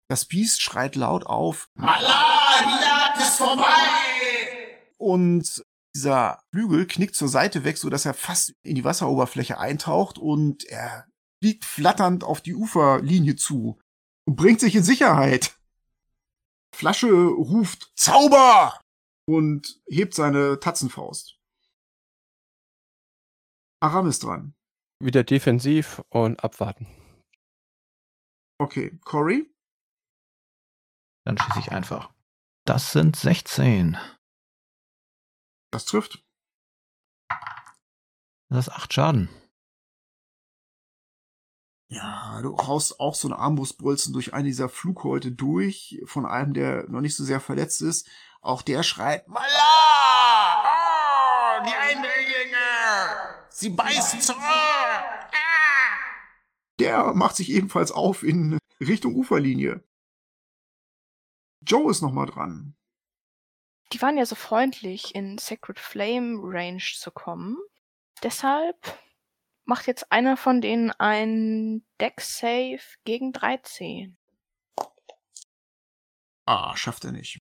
Das Biest schreit laut auf. Allah, die Jagd ist vorbei! Und dieser Flügel knickt zur Seite weg, so dass er fast in die Wasseroberfläche eintaucht und er fliegt flatternd auf die Uferlinie zu und bringt sich in Sicherheit. Flasche ruft Zauber! Und hebt seine Tatzenfaust. Aram ist dran. Wieder defensiv und abwarten. Okay, Cory? Dann schieße ich einfach. Das sind 16. Das trifft. Das ist 8 Schaden. Ja, du haust auch so eine Armbrustbolzen durch eine dieser Flughäute durch, von einem, der noch nicht so sehr verletzt ist. Auch der schreit, Mala! Oh, die Eindringlinge! Sie beißen zurück! Ah! Der macht sich ebenfalls auf in Richtung Uferlinie. Joe ist nochmal dran. Die waren ja so freundlich, in Sacred Flame Range zu kommen. Deshalb macht jetzt einer von denen ein Deck Save gegen 13. Ah, schafft er nicht.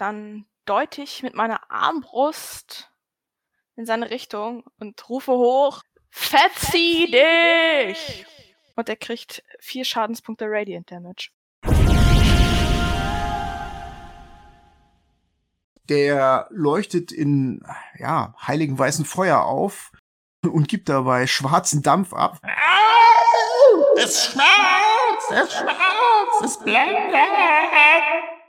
Dann deute ich mit meiner Armbrust in seine Richtung und rufe hoch, Fetzi dich! Und er kriegt vier Schadenspunkte Radiant Damage. Der leuchtet in, ja, heiligen weißen Feuer auf und gibt dabei schwarzen Dampf ab. Es schmerzt, es schmerzt, es blendet.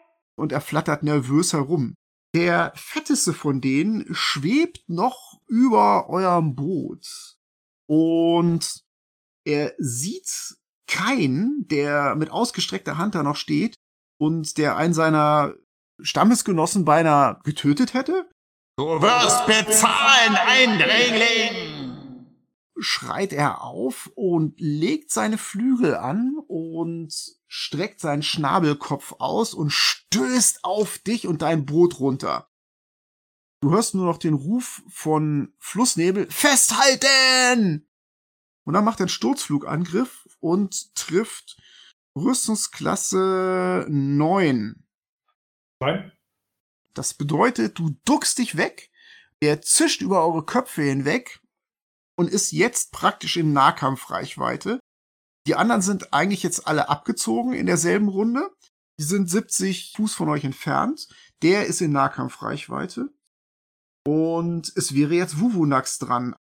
Und er flattert nervös herum. Der fetteste von denen schwebt noch über eurem Boot. Und er sieht keinen, der mit ausgestreckter Hand da noch steht und der einen seiner Stammesgenossen beinahe getötet hätte. Du wirst bezahlen, Eindringling! Schreit er auf und legt seine Flügel an und streckt seinen Schnabelkopf aus und stößt auf dich und dein Boot runter. Du hörst nur noch den Ruf von Flussnebel, festhalten! Und dann macht er einen Sturzflugangriff und trifft Rüstungsklasse 9. Nein. Das bedeutet, du duckst dich weg, er zischt über eure Köpfe hinweg und ist jetzt praktisch in Nahkampfreichweite. Die anderen sind eigentlich jetzt alle abgezogen in derselben Runde. Die sind 70 Fuß von euch entfernt. Der ist in Nahkampfreichweite. Und es wäre jetzt Wuvunax dran.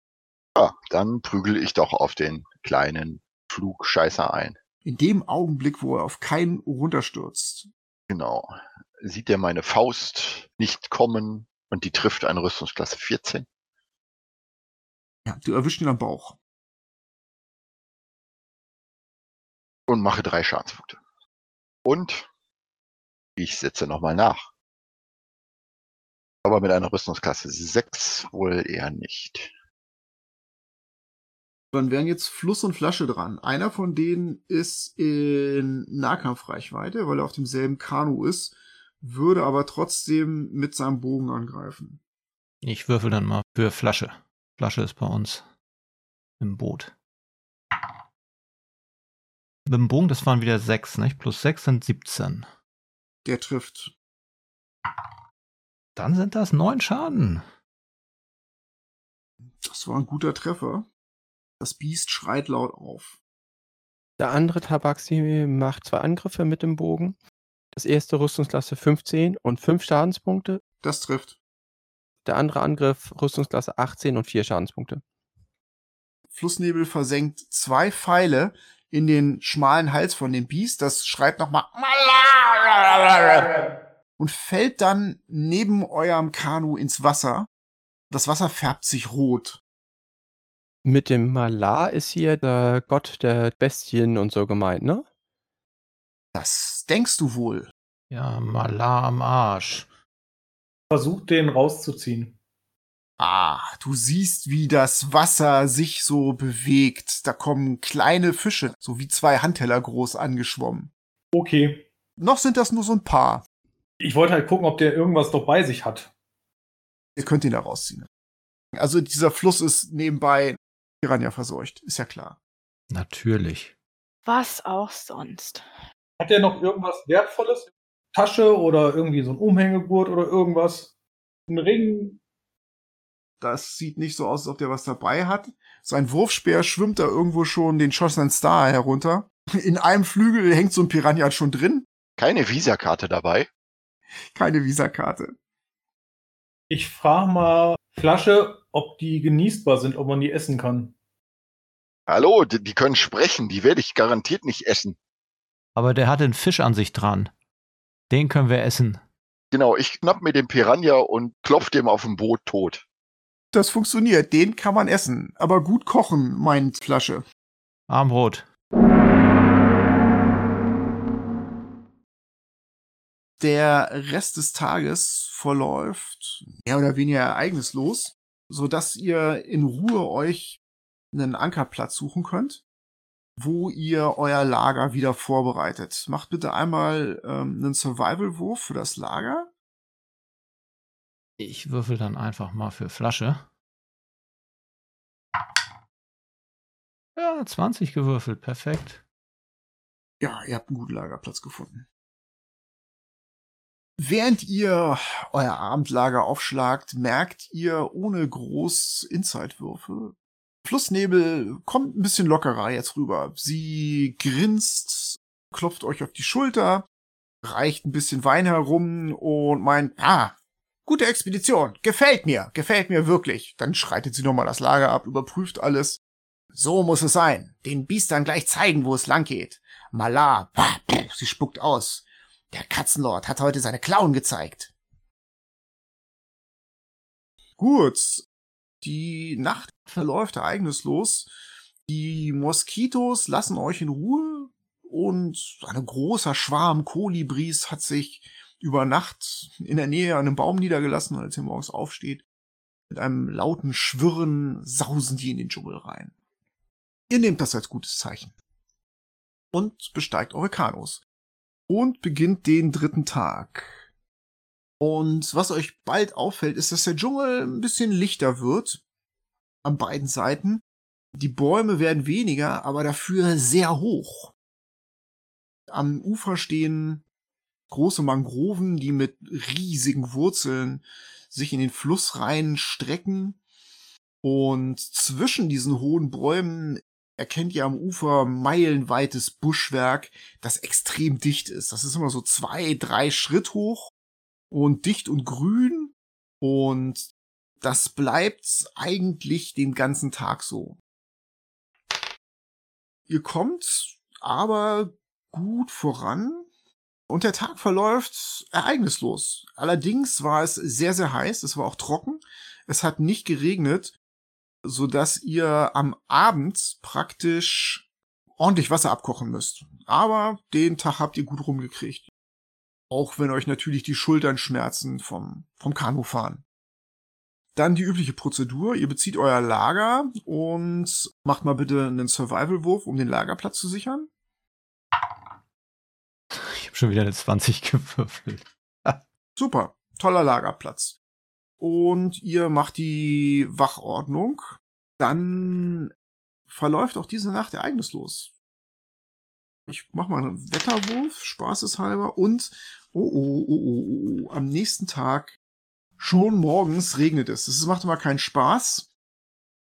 Ja, dann prügel ich doch auf den kleinen Flugscheißer ein. In dem Augenblick, wo er auf keinen runterstürzt. Genau. Sieht er meine Faust nicht kommen und die trifft eine Rüstungsklasse 14? Ja, du erwischst ihn am Bauch. und mache drei Schadenspunkte. Und ich setze nochmal nach. Aber mit einer Rüstungsklasse 6 wohl eher nicht. Dann wären jetzt Fluss und Flasche dran. Einer von denen ist in Nahkampfreichweite, weil er auf demselben Kanu ist, würde aber trotzdem mit seinem Bogen angreifen. Ich würfel dann mal für Flasche. Flasche ist bei uns im Boot. Mit dem Bogen, das waren wieder 6, nicht? Plus 6 sind 17. Der trifft. Dann sind das 9 Schaden. Das war ein guter Treffer. Das Biest schreit laut auf. Der andere Tabaxi macht zwei Angriffe mit dem Bogen. Das erste Rüstungsklasse 15 und 5 Schadenspunkte. Das trifft. Der andere Angriff Rüstungsklasse 18 und 4 Schadenspunkte. Flussnebel versenkt zwei Pfeile in den schmalen Hals von dem Biest. Das schreit nochmal und fällt dann neben eurem Kanu ins Wasser. Das Wasser färbt sich rot. Mit dem Malar ist hier der Gott der Bestien und so gemeint, ne? Das denkst du wohl. Ja, Malar am Arsch. Versucht den rauszuziehen. Ah, du siehst, wie das Wasser sich so bewegt. Da kommen kleine Fische, so wie zwei Handteller groß angeschwommen. Okay. Noch sind das nur so ein paar. Ich wollte halt gucken, ob der irgendwas noch bei sich hat. Ihr könnt ihn da rausziehen. Also dieser Fluss ist nebenbei Piranha verseucht, ist ja klar. Natürlich. Was auch sonst. Hat der noch irgendwas Wertvolles? Tasche oder irgendwie so ein Umhängegurt oder irgendwas? Ein Ring? Das sieht nicht so aus, als ob der was dabei hat. Sein Wurfspeer schwimmt da irgendwo schon den Schossen Star herunter. In einem Flügel hängt so ein Piranha schon drin. Keine Visakarte dabei. Keine Visakarte. Ich frage mal Flasche, ob die genießbar sind, ob man die essen kann. Hallo, die, die können sprechen, die werde ich garantiert nicht essen. Aber der hat einen Fisch an sich dran. Den können wir essen. Genau, ich schnapp mir den Piranha und klopf dem auf dem Boot tot. Das funktioniert, den kann man essen. Aber gut kochen, meint Flasche. Armbrot. Der Rest des Tages verläuft mehr oder weniger ereignislos, so dass ihr in Ruhe euch einen Ankerplatz suchen könnt. Wo ihr euer Lager wieder vorbereitet. Macht bitte einmal ähm, einen Survival-Wurf für das Lager. Ich würfel dann einfach mal für Flasche. Ja, 20 gewürfelt, perfekt. Ja, ihr habt einen guten Lagerplatz gefunden. Während ihr euer Abendlager aufschlagt, merkt ihr ohne groß Insight-Würfe, Flussnebel kommt ein bisschen lockerer jetzt rüber. Sie grinst, klopft euch auf die Schulter, reicht ein bisschen Wein herum und meint, ah, gute Expedition, gefällt mir, gefällt mir wirklich. Dann schreitet sie nochmal das Lager ab, überprüft alles. So muss es sein. Den Biestern gleich zeigen, wo es lang geht. Malar, sie spuckt aus. Der Katzenlord hat heute seine Klauen gezeigt. Gut. Die Nacht verläuft ereignislos. Die Moskitos lassen euch in Ruhe und ein großer Schwarm Kolibris hat sich über Nacht in der Nähe an einem Baum niedergelassen, als ihr morgens aufsteht. Mit einem lauten Schwirren sausen die in den Dschungel rein. Ihr nehmt das als gutes Zeichen. Und besteigt eure Kanus und beginnt den dritten Tag. Und was euch bald auffällt, ist, dass der Dschungel ein bisschen lichter wird an beiden Seiten. Die Bäume werden weniger, aber dafür sehr hoch. Am Ufer stehen große Mangroven, die mit riesigen Wurzeln sich in den Fluss rein strecken. Und zwischen diesen hohen Bäumen erkennt ihr am Ufer meilenweites Buschwerk, das extrem dicht ist. Das ist immer so zwei, drei Schritt hoch und dicht und grün. Und das bleibt eigentlich den ganzen Tag so. Ihr kommt aber gut voran und der Tag verläuft ereignislos. Allerdings war es sehr, sehr heiß, es war auch trocken, es hat nicht geregnet so dass ihr am Abend praktisch ordentlich Wasser abkochen müsst. Aber den Tag habt ihr gut rumgekriegt. Auch wenn euch natürlich die Schultern schmerzen vom, vom Kanufahren. Dann die übliche Prozedur. Ihr bezieht euer Lager und macht mal bitte einen Survival-Wurf, um den Lagerplatz zu sichern. Ich habe schon wieder eine 20 gewürfelt. Super. Toller Lagerplatz und ihr macht die Wachordnung, dann verläuft auch diese Nacht ereignislos. Ich mach mal einen Wetterwurf, spaßeshalber, und oh, oh, oh, oh, oh, am nächsten Tag, schon morgens regnet es. Es macht immer keinen Spaß,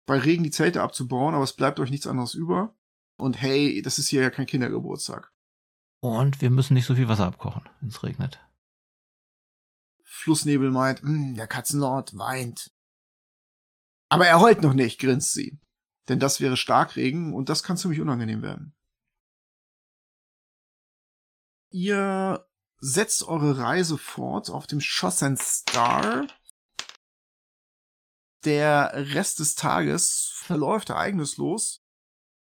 bei Regen die Zelte abzubauen, aber es bleibt euch nichts anderes über. Und hey, das ist hier ja kein Kindergeburtstag. Und wir müssen nicht so viel Wasser abkochen, wenn es regnet. Flussnebel meint, hm, der Katzenlord weint. Aber er heult noch nicht, grinst sie. Denn das wäre Starkregen und das kann ziemlich unangenehm werden. Ihr setzt eure Reise fort auf dem Schossen Star. Der Rest des Tages verläuft ereignislos.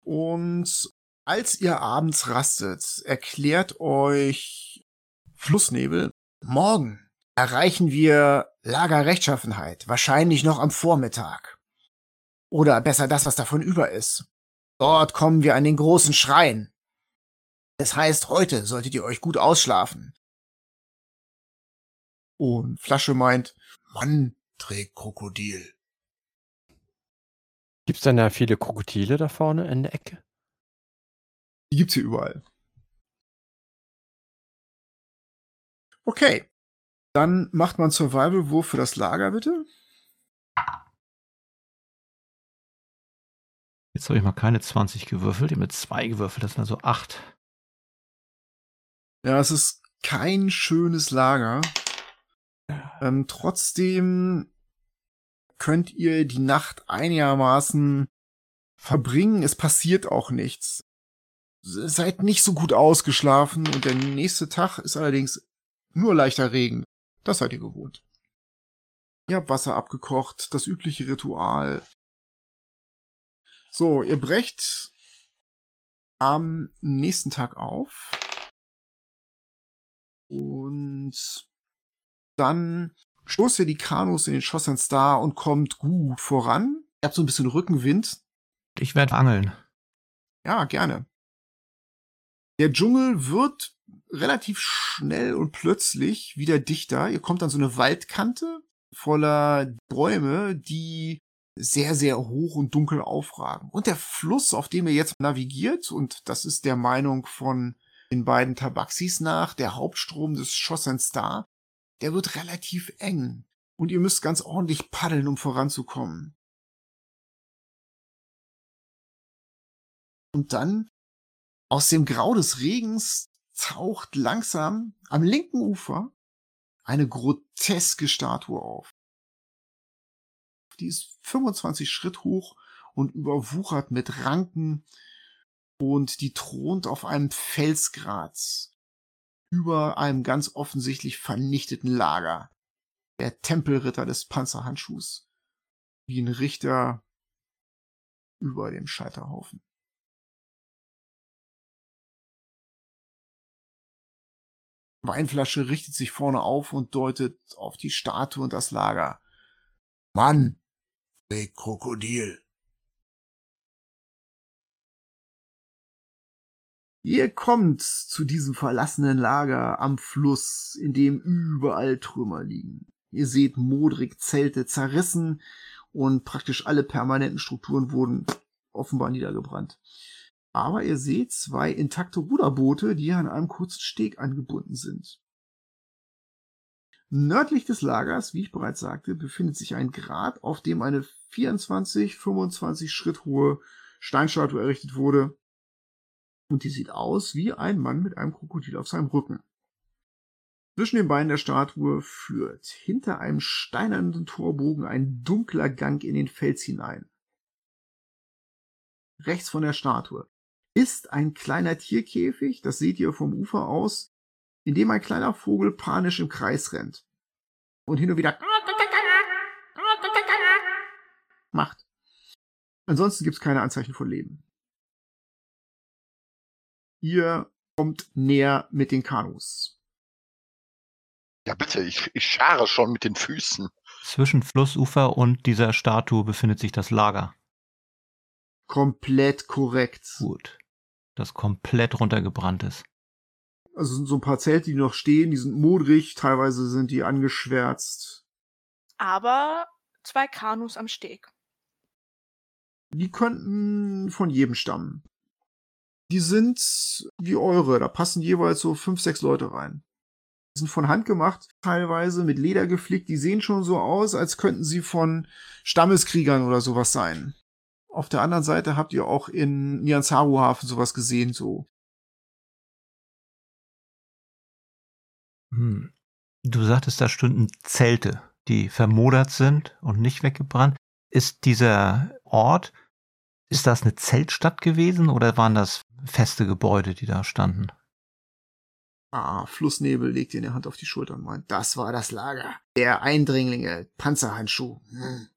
Und als ihr abends rastet, erklärt euch Flussnebel, morgen erreichen wir Lagerrechtschaffenheit, wahrscheinlich noch am Vormittag. Oder besser das, was davon über ist. Dort kommen wir an den großen Schrein. Es heißt, heute solltet ihr euch gut ausschlafen. Und Flasche meint, Mann trägt Krokodil. Gibt's denn da viele Krokodile da vorne in der Ecke? Die gibt's hier überall. Okay, dann macht man Survival-Wurf für das Lager, bitte. Jetzt habe ich mal keine 20 gewürfelt, ich habe mit zwei gewürfelt, das sind also acht. Ja, es ist kein schönes Lager. Ähm, trotzdem könnt ihr die Nacht einigermaßen verbringen. Es passiert auch nichts. Seid nicht so gut ausgeschlafen und der nächste Tag ist allerdings nur leichter Regen. Das seid ihr gewohnt. Ihr habt Wasser abgekocht, das übliche Ritual. So, ihr brecht am nächsten Tag auf. Und dann stoßt ihr die Kanus in den Schossen Star und kommt gut voran. Ihr habt so ein bisschen Rückenwind. Ich werde angeln. Ja, gerne. Der Dschungel wird relativ schnell und plötzlich wieder dichter. Ihr kommt an so eine Waldkante voller Bäume, die sehr, sehr hoch und dunkel aufragen. Und der Fluss, auf dem ihr jetzt navigiert, und das ist der Meinung von den beiden Tabaxis nach, der Hauptstrom des Schossens da, der wird relativ eng. Und ihr müsst ganz ordentlich paddeln, um voranzukommen. Und dann aus dem Grau des Regens taucht langsam am linken Ufer eine groteske Statue auf. Die ist 25 Schritt hoch und überwuchert mit Ranken und die thront auf einem Felsgrat über einem ganz offensichtlich vernichteten Lager. Der Tempelritter des Panzerhandschuhs. Wie ein Richter über dem Scheiterhaufen. Weinflasche richtet sich vorne auf und deutet auf die Statue und das Lager. Mann, Big Krokodil. Ihr kommt zu diesem verlassenen Lager am Fluss, in dem überall Trümmer liegen. Ihr seht modrig Zelte zerrissen und praktisch alle permanenten Strukturen wurden offenbar niedergebrannt. Aber ihr seht zwei intakte Ruderboote, die an einem kurzen Steg angebunden sind. Nördlich des Lagers, wie ich bereits sagte, befindet sich ein Grat, auf dem eine 24, 25 Schritt hohe Steinstatue errichtet wurde. Und die sieht aus wie ein Mann mit einem Krokodil auf seinem Rücken. Zwischen den Beinen der Statue führt hinter einem steinernen Torbogen ein dunkler Gang in den Fels hinein. Rechts von der Statue ist ein kleiner Tierkäfig, das seht ihr vom Ufer aus, in dem ein kleiner Vogel panisch im Kreis rennt und hin und wieder macht. Ansonsten gibt es keine Anzeichen von Leben. Ihr kommt näher mit den Kanus. Ja, bitte, ich, ich schare schon mit den Füßen. Zwischen Flussufer und dieser Statue befindet sich das Lager. Komplett korrekt. Gut das komplett runtergebrannt ist. Also sind so ein paar Zelte, die noch stehen, die sind modrig, teilweise sind die angeschwärzt. Aber zwei Kanus am Steg. Die könnten von jedem stammen. Die sind wie eure, da passen jeweils so fünf, sechs Leute rein. Die sind von Hand gemacht, teilweise mit Leder geflickt, die sehen schon so aus, als könnten sie von Stammeskriegern oder sowas sein. Auf der anderen Seite habt ihr auch in Nyanzaru-Hafen sowas gesehen, so. Hm. Du sagtest, da stünden Zelte, die vermodert sind und nicht weggebrannt. Ist dieser Ort, ist das eine Zeltstadt gewesen oder waren das feste Gebäude, die da standen? Ah, Flussnebel legt ihr eine Hand auf die Schulter und meint, das war das Lager. Der Eindringlinge, Panzerhandschuh. Hm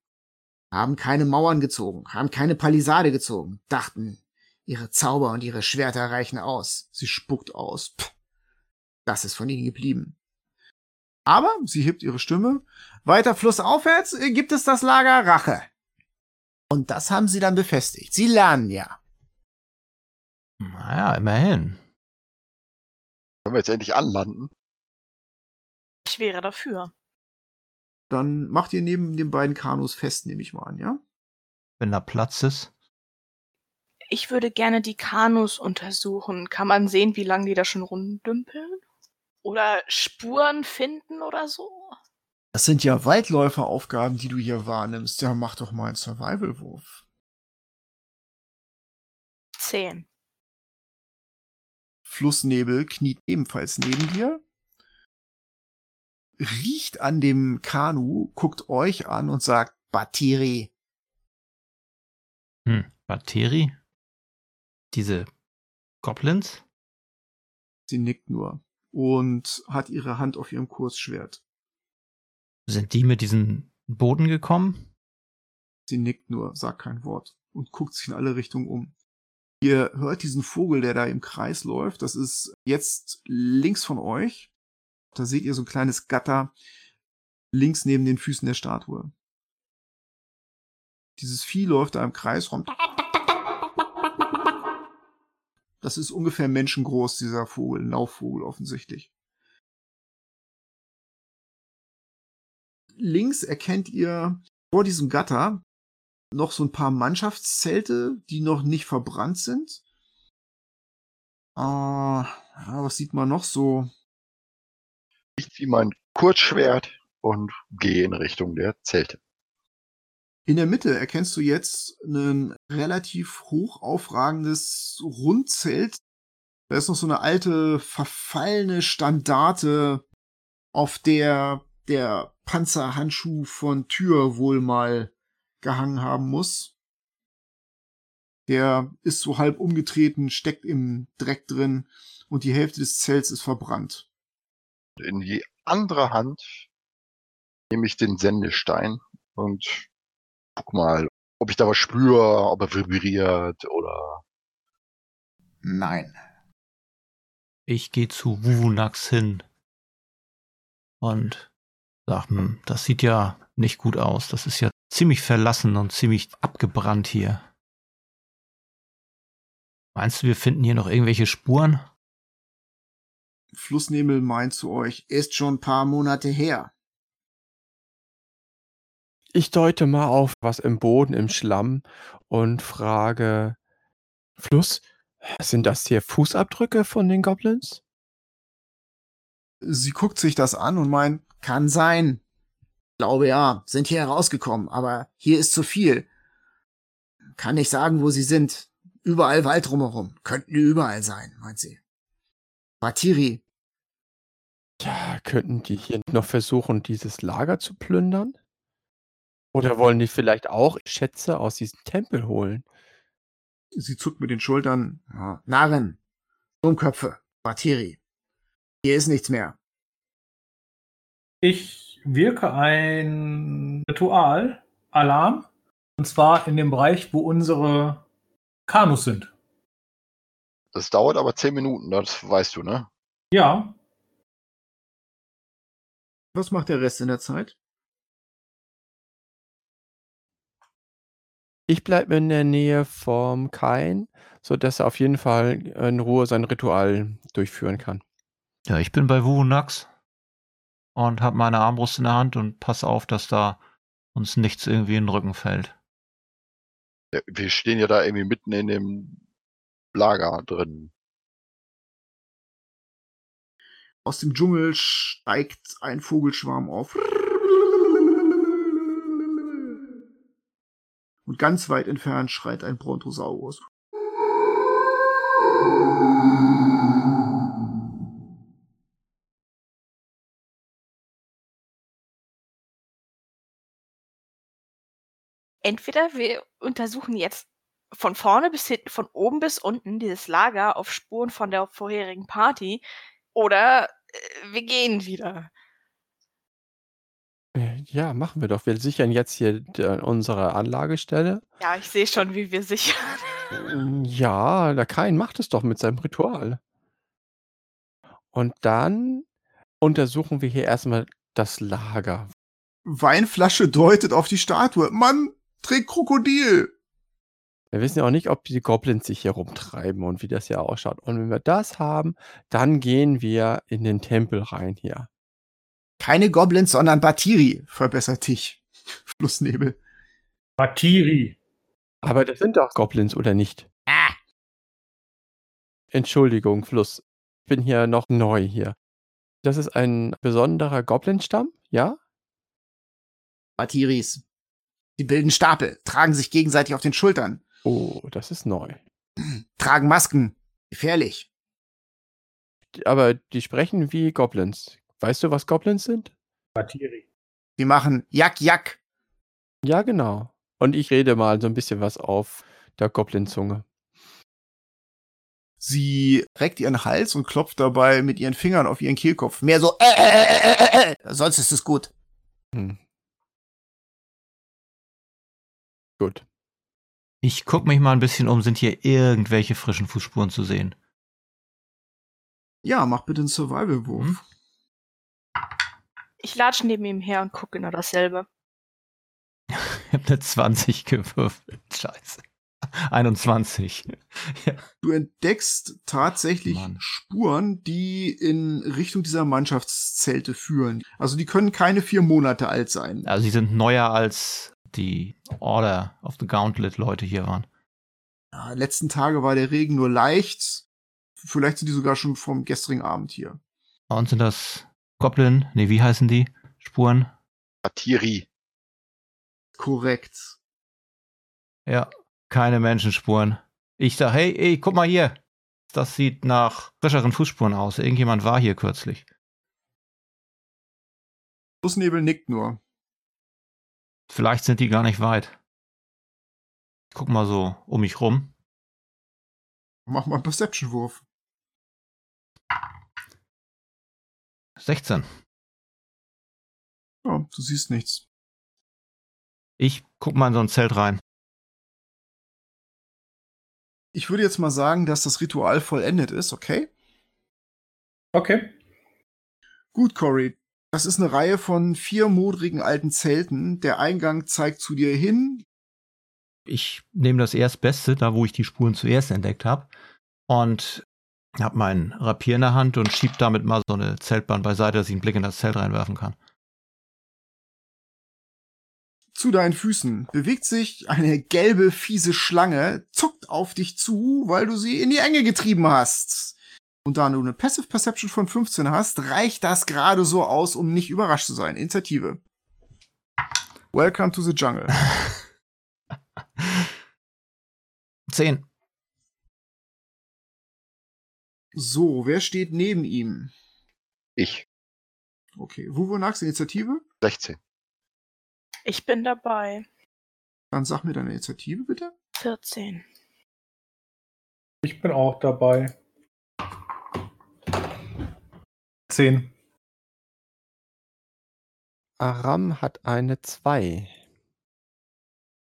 haben keine Mauern gezogen, haben keine Palisade gezogen, dachten, ihre Zauber und ihre Schwerter reichen aus. Sie spuckt aus. Pff, das ist von ihnen geblieben. Aber sie hebt ihre Stimme. Weiter flussaufwärts äh, gibt es das Lager Rache. Und das haben sie dann befestigt. Sie lernen ja. Naja, immerhin. Können wir jetzt endlich anlanden? Ich wäre dafür. Dann macht ihr neben den beiden Kanus fest, nehme ich mal an, ja? Wenn da Platz ist. Ich würde gerne die Kanus untersuchen. Kann man sehen, wie lange die da schon rumdümpeln? Oder Spuren finden oder so? Das sind ja Waldläuferaufgaben, die du hier wahrnimmst. Ja, mach doch mal einen Survival-Wurf. Zehn. Flussnebel kniet ebenfalls neben dir riecht an dem Kanu, guckt euch an und sagt Batiri. Hm, Batiri? Diese Goblins? Sie nickt nur und hat ihre Hand auf ihrem Kursschwert. Sind die mit diesen Boden gekommen? Sie nickt nur, sagt kein Wort und guckt sich in alle Richtungen um. Ihr hört diesen Vogel, der da im Kreis läuft. Das ist jetzt links von euch. Da seht ihr so ein kleines Gatter links neben den Füßen der Statue. Dieses Vieh läuft da im Kreis rum. Das ist ungefähr menschengroß, dieser Vogel, Laufvogel offensichtlich. Links erkennt ihr vor diesem Gatter noch so ein paar Mannschaftszelte, die noch nicht verbrannt sind. Äh, ja, was sieht man noch so? Ich ziehe mein Kurzschwert und gehe in Richtung der Zelte. In der Mitte erkennst du jetzt ein relativ hoch aufragendes Rundzelt. Da ist noch so eine alte, verfallene Standarte, auf der der Panzerhandschuh von Tür wohl mal gehangen haben muss. Der ist so halb umgetreten, steckt im Dreck drin und die Hälfte des Zelts ist verbrannt. In die andere Hand nehme ich den Sendestein und guck mal, ob ich da was spüre, ob er vibriert oder. Nein. Ich gehe zu Wuvunax hin und sag, das sieht ja nicht gut aus. Das ist ja ziemlich verlassen und ziemlich abgebrannt hier. Meinst du, wir finden hier noch irgendwelche Spuren? Flussnebel meint zu euch, Ist schon ein paar Monate her. Ich deute mal auf was im Boden, im Schlamm und frage, Fluss, sind das hier Fußabdrücke von den Goblins? sie guckt sich das an und meint, Kann sein. Glaube ja, sind hier herausgekommen, aber hier ist zu viel. Kann nicht sagen, wo sie sind. Überall Wald drumherum. Könnten die überall sein, meint sie. Batiri, Ja, könnten die hier noch versuchen, dieses Lager zu plündern? Oder wollen die vielleicht auch Schätze aus diesem Tempel holen? sie zuckt mit den Schultern. ja, Narren, Dummköpfe, Batiri. Hier ist nichts mehr. Ich wirke ein Ritual, Alarm, und zwar in dem Bereich, wo unsere Kanus sind. Das dauert aber zehn Minuten, das weißt du, ne? Ja, Was macht der Rest in der Zeit? Ich bleibe in der Nähe vom Kain, sodass er auf jeden Fall in Ruhe sein Ritual durchführen kann. Ja, ich bin bei Wuvunax und habe meine Armbrust in der Hand und pass auf, dass da uns nichts irgendwie in den Rücken fällt. Ja, Wir stehen ja da irgendwie mitten in dem Lager drin. Aus dem Dschungel steigt ein Vogelschwarm auf. Und ganz weit entfernt schreit ein Brontosaurus. Entweder wir untersuchen jetzt von vorne bis hinten, von oben bis unten dieses Lager auf Spuren von der vorherigen Party oder äh, wir gehen wieder. Äh, Ja, machen wir doch. Wir sichern jetzt hier äh, unsere Anlagestelle. Ja, ich sehe schon, wie wir sichern. Ja, der Kain macht es doch mit seinem Ritual. Und dann untersuchen wir hier erstmal das Lager. Weinflasche deutet auf die Statue. Mann, trägt Krokodil. Wir wissen ja auch nicht, ob die Goblins sich hier rumtreiben und wie das hier ausschaut. Und wenn wir das haben, dann gehen wir in den Tempel rein hier. Keine Goblins, sondern Batiri. Verbessert dich. Flussnebel. Batiri. Aber das sind doch Goblins, oder nicht? Ah, Entschuldigung, Fluss. Ich bin hier noch neu hier. Das ist ein besonderer Goblin-Stamm, ja? Batiris. Sie bilden Stapel, tragen sich gegenseitig auf den Schultern, Oh, das ist neu. tragen Masken. Gefährlich. Die- Aber die sprechen wie Goblins. Weißt du, was Goblins sind? Batiri. Sie machen Jack Jack. Ja, genau. Und ich rede mal so ein bisschen was auf der Goblin-Zunge. Sie reckt ihren Hals und klopft dabei mit ihren Fingern auf ihren Kehlkopf. Mehr so, äh, äh, äh, äh, äh. Sonst ist es gut. Hm. Gut. Ich guck mich mal ein bisschen um, sind hier irgendwelche frischen Fußspuren zu sehen? Ja, mach bitte einen Survival-Wurf. Hm? Ich latsche neben ihm her und gucke genau dasselbe. Ich habe eine 20 gewürfelt. Scheiße. 21. ja. Du entdeckst tatsächlich Mann. Spuren, die in Richtung dieser Mannschaftszelte führen. Also die können keine vier Monate alt sein. Also sie sind neuer als die Order of the Gauntlet Leute hier waren. Ja, letzten Tage war der Regen nur leicht. Vielleicht sind die sogar schon vom gestrigen Abend hier. Und sind das Goblin? Nee, wie heißen die? Spuren? Atiri. Korrekt. Ja, keine Menschenspuren. Ich sag, hey, ey, guck mal hier. Das sieht nach frischeren Fußspuren aus. Irgendjemand war hier kürzlich. Busnebel nickt nur. Vielleicht sind die gar nicht weit. Ich guck mal so um mich rum. Mach mal einen Perception-Wurf. 16. Ja, du siehst nichts. Ich guck mal in so ein Zelt rein. Ich würde jetzt mal sagen, dass das Ritual vollendet ist, okay? Okay. Gut, Cory. Das ist eine Reihe von vier modrigen alten Zelten. Der Eingang zeigt zu dir hin. Ich nehme das erstbeste, da wo ich die Spuren zuerst entdeckt habe. Und habe meinen Rapier in der Hand und schieb damit mal so eine Zeltbahn beiseite, dass ich einen Blick in das Zelt reinwerfen kann. Zu deinen Füßen bewegt sich eine gelbe, fiese Schlange, zuckt auf dich zu, weil du sie in die Enge getrieben hast. Und da du eine Passive Perception von 15 hast, reicht das gerade so aus, um nicht überrascht zu sein. Initiative. Welcome to the Jungle. 10. So, wer steht neben ihm? Ich. Okay, Wuvonax, Initiative? 16. Ich bin dabei. Dann sag mir deine Initiative bitte. 14. Ich bin auch dabei. 10. Aram hat eine 2.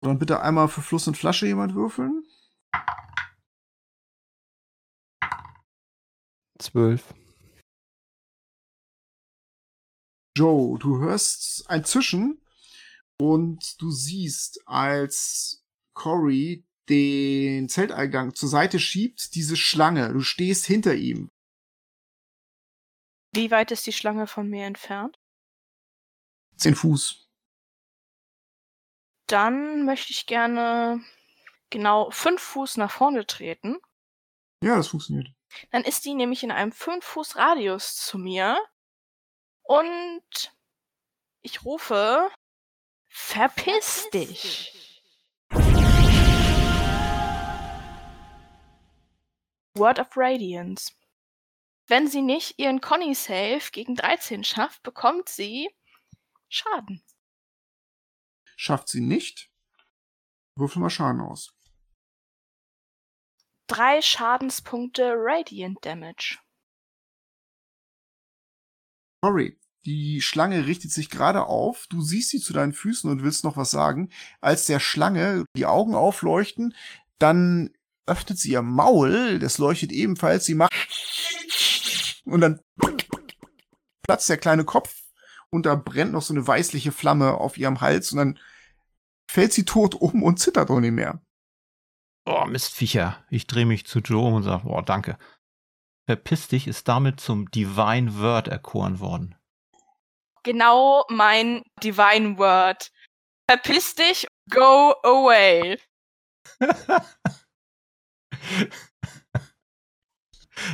Dann bitte einmal für Fluss und Flasche jemand würfeln. 12. Joe, du hörst ein Zischen und du siehst, als Cory den Zelteingang zur Seite schiebt, diese Schlange. Du stehst hinter ihm. Wie weit ist die Schlange von mir entfernt? Zehn Fuß. Dann möchte ich gerne genau fünf Fuß nach vorne treten. Ja, das funktioniert. Dann ist die nämlich in einem 5 Fuß Radius zu mir. Und ich rufe, verpiss dich. Word of Radiance. Wenn sie nicht ihren Conny Save gegen 13 schafft, bekommt sie Schaden. Schafft sie nicht. Würfel mal Schaden aus. Drei Schadenspunkte Radiant Damage. Cory, die Schlange richtet sich gerade auf. Du siehst sie zu deinen Füßen und willst noch was sagen. Als der Schlange die Augen aufleuchten, dann öffnet sie ihr Maul. Das leuchtet ebenfalls. Sie macht und dann platzt der kleine Kopf und da brennt noch so eine weißliche Flamme auf ihrem Hals und dann fällt sie tot um und zittert auch nicht mehr. Oh, Mistviecher. Ich drehe mich zu Joe und sage, boah, danke. Verpiss dich ist damit zum Divine Word erkoren worden. Genau mein Divine Word. Verpiss dich, go away.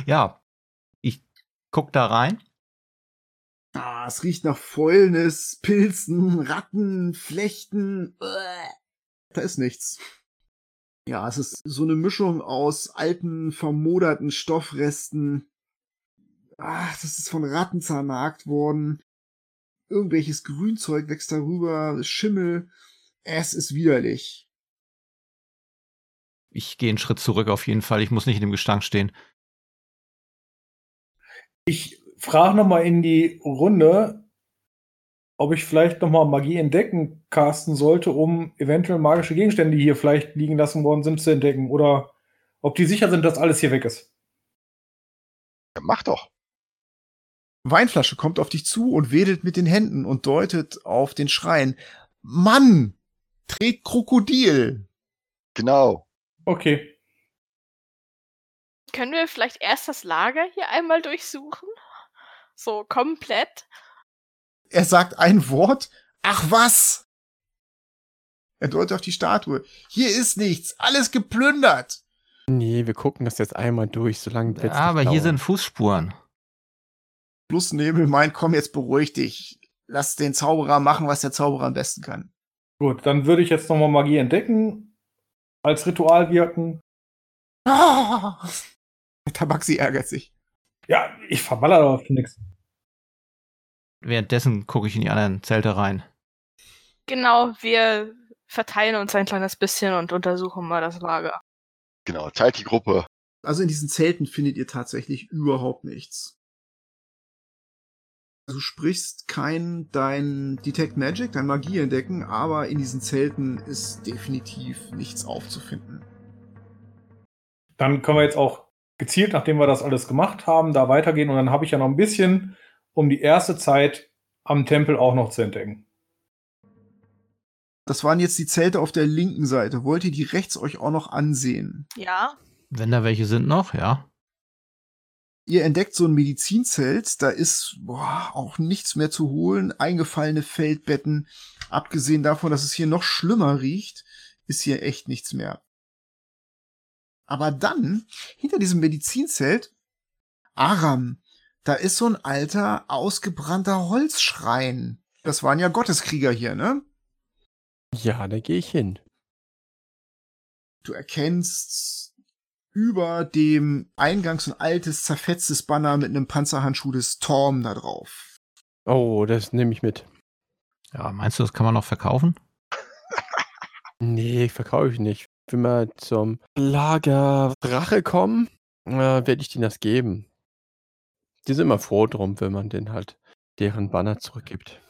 ja, guck da rein. Ah, es riecht nach Fäulnis, Pilzen, Ratten, Flechten. Da ist nichts. Ja, es ist so eine Mischung aus alten, vermoderten Stoffresten. Ach, das ist von Ratten zernagt worden. Irgendwelches Grünzeug wächst darüber, Schimmel. Es ist widerlich. Ich gehe einen Schritt zurück auf jeden Fall. Ich muss nicht in dem Gestank stehen. Ich frage nochmal in die Runde, ob ich vielleicht nochmal Magie entdecken casten sollte, um eventuell magische Gegenstände, die hier vielleicht liegen lassen worden sind, zu entdecken. Oder ob die sicher sind, dass alles hier weg ist. Ja, mach doch. Weinflasche kommt auf dich zu und wedelt mit den Händen und deutet auf den Schrein. Mann! Tret Krokodil! Genau. Okay. Können wir vielleicht erst das Lager hier einmal durchsuchen? So komplett? Er sagt ein Wort. Ach was? Er deutet auf die Statue. Hier ist nichts. Alles geplündert. Nee, wir gucken das jetzt einmal durch, solange wird's Aber nicht hier sind Fußspuren. Plus Nebel meint, komm jetzt beruhig dich. Lass den Zauberer machen, was der Zauberer am besten kann. Gut, dann würde ich jetzt nochmal Magie entdecken, als Ritual wirken. Ah! Tabaxi ärgert sich. Ja, ich verballer aber für nichts. Währenddessen gucke ich in die anderen Zelte rein. Genau, wir verteilen uns ein kleines bisschen und untersuchen mal das Lager. Genau, teilt die Gruppe. Also in diesen Zelten findet ihr tatsächlich überhaupt nichts. Du sprichst kein dein Detect Magic, dein Magie entdecken, aber in diesen Zelten ist definitiv nichts aufzufinden. Dann können wir jetzt auch gezielt, nachdem wir das alles gemacht haben, da weitergehen. Und dann habe ich ja noch ein bisschen, um die erste Zeit am Tempel auch noch zu entdecken. Das waren jetzt die Zelte auf der linken Seite. Wollt ihr die rechts euch auch noch ansehen? Ja, Wenn da welche sind noch, ja. Ihr entdeckt so ein Medizinzelt, da ist boah, auch nichts mehr zu holen, eingefallene Feldbetten. Abgesehen davon, dass es hier noch schlimmer riecht, ist hier echt nichts mehr. Aber dann, hinter diesem Medizinzelt, Aram, da ist so ein alter, ausgebrannter Holzschrein. Das waren ja Gotteskrieger hier, ne? Ja, da gehe ich hin. Du erkennst über dem Eingang so ein altes, zerfetztes Banner mit einem Panzerhandschuh des Torm da drauf. Oh, das nehme ich mit. Ja, meinst du, das kann man noch verkaufen? Nee, verkaufe ich nicht. Wenn wir zum Lager Drache kommen, äh, werde ich denen das geben. Die sind immer froh drum, wenn man denen halt deren Banner zurückgibt.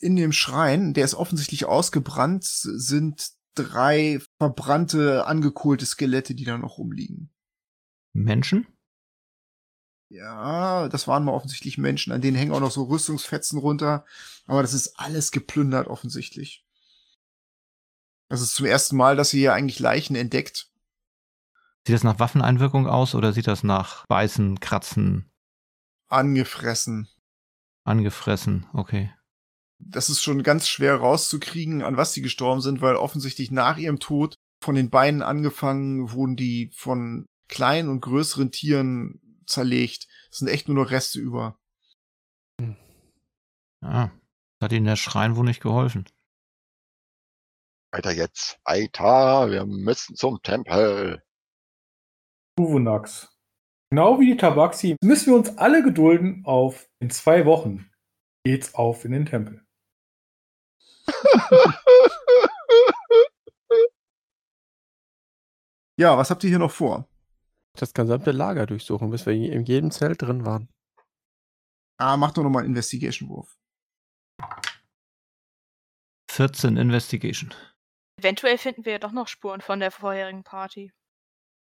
In dem Schrein, der ist offensichtlich ausgebrannt, sind drei verbrannte, angekohlte Skelette, die da noch rumliegen. Menschen? Ja, das waren mal offensichtlich Menschen, an denen hängen auch noch so Rüstungsfetzen runter, aber das ist alles geplündert offensichtlich. Das ist zum ersten Mal, dass ihr hier eigentlich Leichen entdeckt. Sieht das nach Waffeneinwirkung aus oder sieht das nach Beißen, Kratzen, Angefressen. angefressen? Okay. Das ist schon ganz schwer rauszukriegen, an was sie gestorben sind, weil offensichtlich nach ihrem Tod von den Beinen angefangen wurden die von kleinen und größeren Tieren zerlegt. Es sind echt nur noch Reste über. Ja. Hat ihnen der Schrein wohl nicht geholfen. Weiter jetzt. Weiter. Wir müssen zum Tempel. Uvunax. Genau wie die Tabaxi müssen wir uns alle gedulden auf in zwei Wochen geht's auf in den Tempel. Ja, was habt ihr hier noch vor? Das gesamte Lager durchsuchen, bis wir in jedem Zelt drin waren. Ah, mach doch noch mal einen Investigation-Wurf. 14 Investigation. Eventuell finden wir ja doch noch Spuren von der vorherigen Party.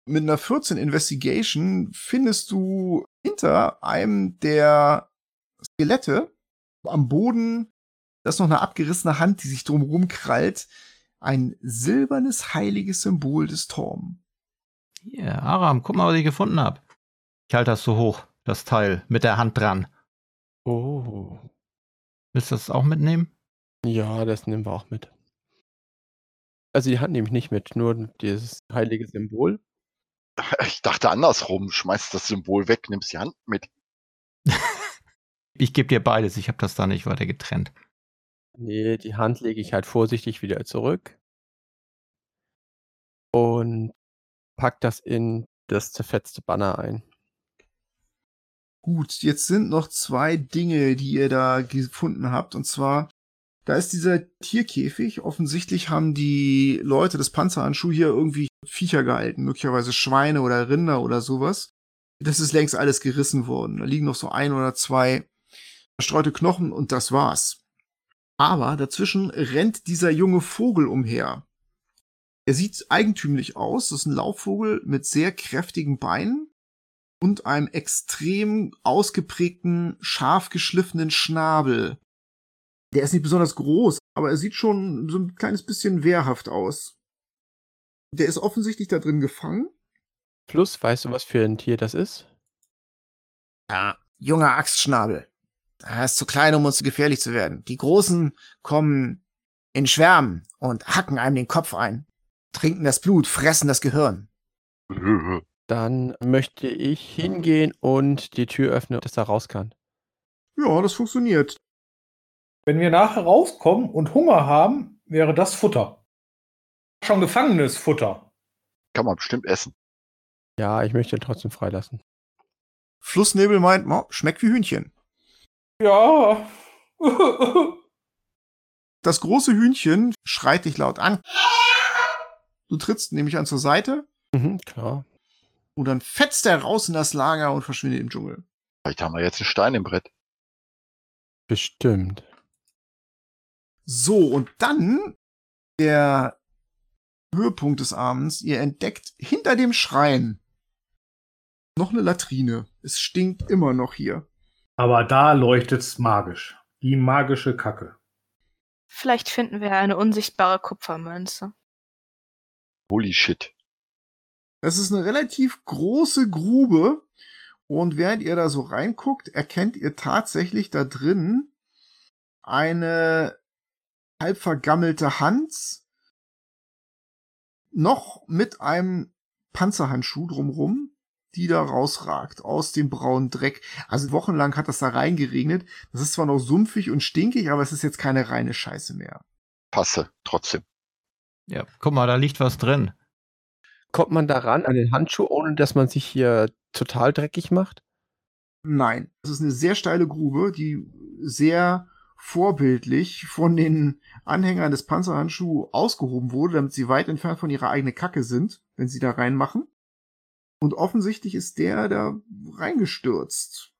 Mit einer 14 Investigation findest du hinter einem der Skelette am Boden, da ist noch eine abgerissene Hand, die sich drumherum krallt, ein silbernes heiliges Symbol des Torm. Hier, Aram, guck mal, was ich gefunden habe. Ich halte das so hoch, das Teil, mit der Hand dran. Oh. Willst du das auch mitnehmen? Ja, das nehmen wir auch mit. Also die Hand nehme ich nicht mit, nur dieses heilige Symbol. Ich dachte andersrum. Schmeißt das Symbol weg, nimmst die Hand mit. Ich gebe dir beides, ich habe das da nicht weiter getrennt. Nee, die Hand lege ich halt vorsichtig wieder zurück. Und pack das in das zerfetzte Banner ein. Gut, jetzt sind noch zwei Dinge, die ihr da gefunden habt. Und zwar, da ist dieser Tierkäfig. Offensichtlich haben die Leute des Panzerhandschuh hier irgendwie Viecher gehalten, möglicherweise Schweine oder Rinder oder sowas. Das ist längst alles gerissen worden. Da liegen noch so ein oder zwei verstreute Knochen und das war's. Aber dazwischen rennt dieser junge Vogel umher. Er sieht eigentümlich aus. Das ist ein Laufvogel mit sehr kräftigen Beinen und einem extrem ausgeprägten, scharf geschliffenen Schnabel. Der ist nicht besonders groß, aber er sieht schon so ein kleines bisschen wehrhaft aus. Der ist offensichtlich da drin gefangen. Plus, weißt du, was für ein Tier das ist? Ja, junger Axtschnabel. Er ist zu klein, um uns zu gefährlich zu werden. Die Großen kommen in Schwärmen und hacken einem den Kopf ein, trinken das Blut, fressen das Gehirn. Dann möchte ich hingehen und die Tür öffnen, dass er raus kann. Ja, das funktioniert. Wenn wir nachher rauskommen und Hunger haben, wäre das Futter. Schon gefangenes Futter. Kann man bestimmt essen. Ja, ich möchte ihn trotzdem freilassen. Flussnebel meint, "Mo, schmeckt wie Hühnchen. Ja. Das große Hühnchen schreit dich laut an. Du trittst nämlich an zur Seite Mhm, klar. und dann fetzt er raus in das Lager und verschwindet im Dschungel. Vielleicht haben wir jetzt einen Stein im Brett. Bestimmt. So, und dann der Höhepunkt des Abends. Ihr entdeckt hinter dem Schrein noch eine Latrine. Es stinkt immer noch hier. Aber da leuchtet's magisch. Die magische Kacke. Vielleicht finden wir eine unsichtbare Kupfermünze. Holy shit. Das ist eine relativ große Grube. Und während ihr da so reinguckt, erkennt ihr tatsächlich da drin eine halb vergammelte Hand, noch mit einem Panzerhandschuh drumrum, die da rausragt aus dem braunen Dreck. Also wochenlang hat das da reingeregnet. Das ist zwar noch sumpfig und stinkig, aber es ist jetzt keine reine Scheiße mehr. Passe, trotzdem. Ja, guck mal, da liegt was drin. Kommt man daran an den Handschuh, ohne dass man sich hier total dreckig macht? Nein, das ist eine sehr steile Grube, die sehr vorbildlich von den Anhängern des Panzerhandschuh ausgehoben wurde, damit sie weit entfernt von ihrer eigenen Kacke sind, wenn sie da reinmachen. Und offensichtlich ist der da reingestürzt.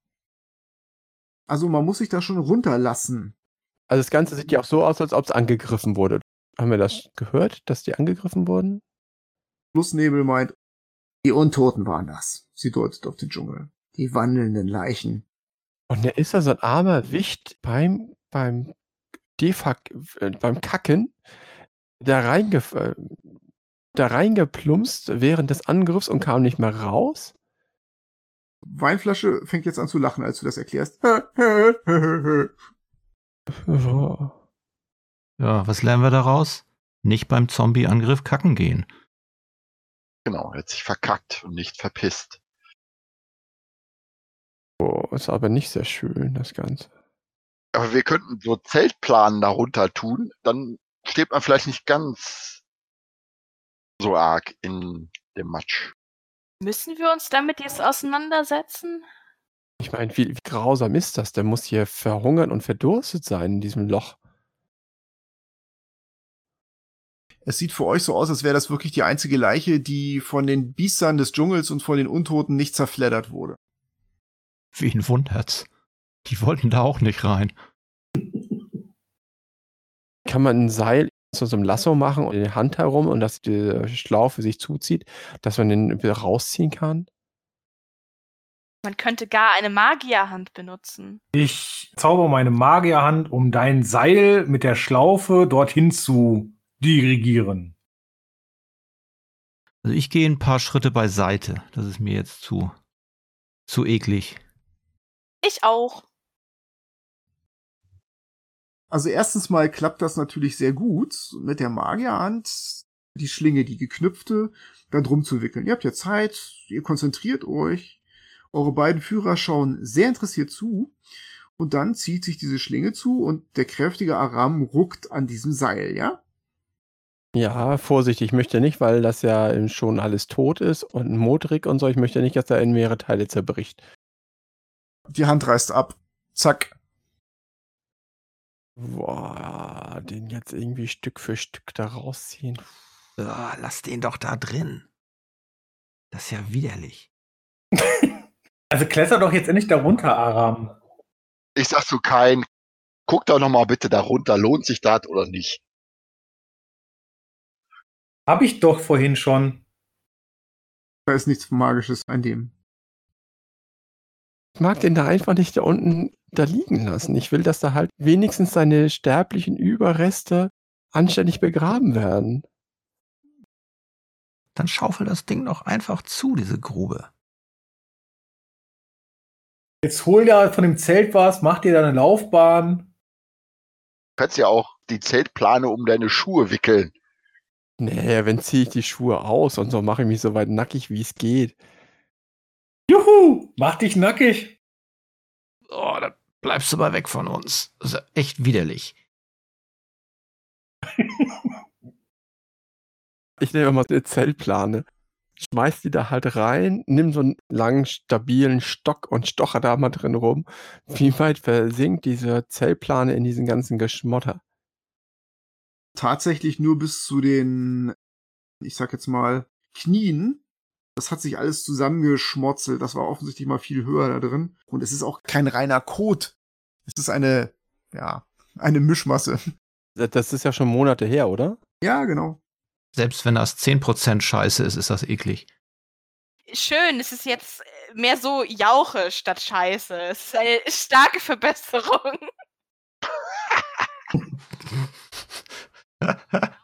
Also man muss sich da schon runterlassen. Also das Ganze sieht ja auch so aus, als ob es angegriffen wurde. Haben wir das gehört, dass die angegriffen wurden? Flussnebel meint, die Untoten waren das. Sie deutet auf den Dschungel. Die wandelnden Leichen. Und da ist da so ein armer Wicht beim, beim Defak, äh, beim Kacken, da, reingef äh, da reingeplumpst während des Angriffs und kam nicht mehr raus. Weinflasche fängt jetzt an zu lachen, als du das erklärst. Oh. Ja, was lernen wir daraus? Nicht beim Zombie-Angriff kacken gehen. Genau, er hat sich verkackt und nicht verpisst. Oh, ist aber nicht sehr schön, das Ganze. Aber wir könnten so Zeltplanen darunter tun, dann steht man vielleicht nicht ganz so arg in dem Matsch. Müssen wir uns damit jetzt auseinandersetzen? Ich meine, wie, wie grausam ist das? Der muss hier verhungern und verdurstet sein in diesem Loch. Es sieht für euch so aus, als wäre das wirklich die einzige Leiche, die von den Biestern des Dschungels und von den Untoten nicht zerfleddert wurde. Wen wundert's? Die wollten da auch nicht rein. Kann man ein Seil zu so einem Lasso machen und in die Hand herum und dass die Schlaufe sich zuzieht, dass man den wieder rausziehen kann? Man könnte gar eine Magierhand benutzen. Ich zauber meine Magierhand, um dein Seil mit der Schlaufe dorthin zu dirigieren. Also ich gehe ein paar Schritte beiseite. Das ist mir jetzt zu, zu eklig. Ich auch. Also erstens mal klappt das natürlich sehr gut mit der Magierhand, die Schlinge, die geknüpfte, da drum zu wickeln. Ihr habt ja Zeit, ihr konzentriert euch, eure beiden Führer schauen sehr interessiert zu und dann zieht sich diese Schlinge zu und der kräftige Aram ruckt an diesem Seil, ja? Ja, Vorsicht, ich möchte nicht, weil das ja schon alles tot ist und modrig und so, ich möchte nicht, dass er in mehrere Teile zerbricht. Die Hand reißt ab. Zack. Boah, den jetzt irgendwie Stück für Stück da rausziehen. Ah, lass den doch da drin. Das ist ja widerlich. Also kletter doch jetzt endlich da runter, Aram. Ich sag zu kein, guck doch noch mal bitte da runter, lohnt sich das oder nicht? Hab ich doch vorhin schon. Da ist nichts Magisches an dem. Ich mag den da einfach nicht da unten da liegen lassen. Ich will, dass da halt wenigstens seine sterblichen Überreste anständig begraben werden. Dann schaufel das Ding doch einfach zu, diese Grube. Jetzt hol dir von dem Zelt was, mach dir deine Laufbahn. Du kannst ja auch die Zeltplane um deine Schuhe wickeln. Nee, wenn ziehe ich die Schuhe aus und so mache ich mich so weit nackig, wie es geht. Juhu, mach dich nackig. Oh, da bleibst du mal weg von uns. Das ist echt widerlich. Ich nehme mal eine Zeltplane, schmeiß die da halt rein, nimm so einen langen, stabilen Stock und stocher da mal drin rum. Wie weit versinkt diese Zeltplane in diesen ganzen Geschmotter? Tatsächlich nur bis zu den, ich sag jetzt mal, Knien. Das hat sich alles zusammengeschmotzelt. Das war offensichtlich mal viel höher da drin. Und es ist auch kein reiner Kot. Es ist eine, ja, eine Mischmasse. Das ist ja schon Monate her, oder? Ja, genau. Selbst wenn das 10% Scheiße ist, ist das eklig. Schön, es ist jetzt äh, mehr so Jauche statt Scheiße. Es ist eine starke Verbesserung.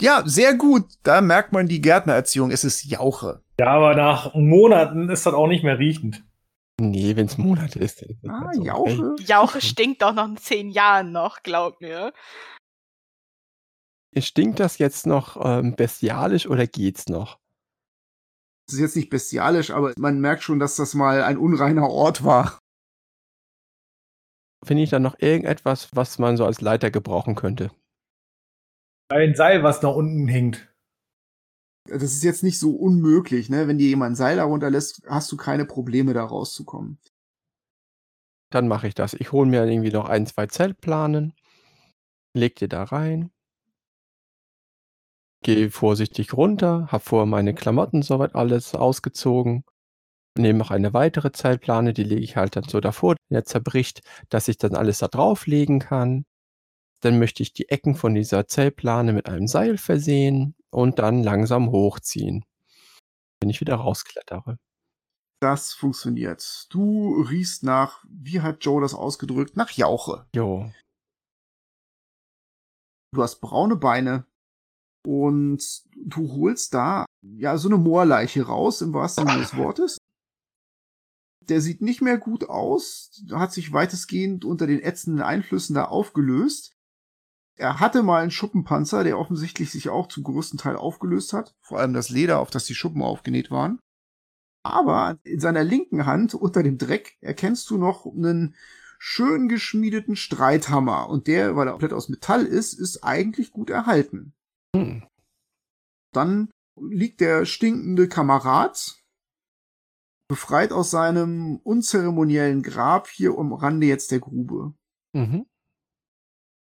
ja. Sehr gut. Da merkt man die Gärtnererziehung. Es ist Jauche. Ja, aber nach Monaten ist das auch nicht mehr riechend. Nee, wenn es Monate ist. Dann ist das Ah, so okay. Jauche. Jauche stinkt doch noch in zehn Jahren noch, glaub mir. Stinkt das jetzt noch ähm, bestialisch oder geht's noch? Es ist jetzt nicht bestialisch, aber man merkt schon, dass das mal ein unreiner Ort war. Finde ich da noch irgendetwas, was man so als Leiter gebrauchen könnte? Ein Seil, was nach unten hinkt. Das ist jetzt nicht so unmöglich, ne? Wenn dir jemand ein Seil darunter lässt, hast du keine Probleme, da rauszukommen. Dann mache ich das. Ich hole mir irgendwie noch ein, zwei Zeltplanen, leg die da rein, gehe vorsichtig runter, habe vorher meine Klamotten soweit alles ausgezogen, nehme noch eine weitere Zeltplane, die lege ich halt dann so davor, der zerbricht, dass ich dann alles da drauflegen kann. Dann möchte ich die Ecken von dieser Zeltplane mit einem Seil versehen und dann langsam hochziehen, wenn ich wieder rausklettere. Das funktioniert. Du riechst nach, wie hat Joe das ausgedrückt? Nach Jauche. Jo, Du hast braune Beine und du holst da ja so eine Moorleiche raus, im wahrsten Sinne des Wortes. Der sieht nicht mehr gut aus, hat sich weitestgehend unter den ätzenden Einflüssen da aufgelöst. Er hatte mal einen Schuppenpanzer, der offensichtlich sich auch zum größten Teil aufgelöst hat. Vor allem das Leder, auf das die Schuppen aufgenäht waren. Aber in seiner linken Hand, unter dem Dreck, erkennst du noch einen schön geschmiedeten Streithammer. Und der, weil er komplett aus Metall ist, ist eigentlich gut erhalten. hm. Dann liegt der stinkende Kamerad, befreit aus seinem unzeremoniellen Grab hier am Rande jetzt der Grube. Mhm.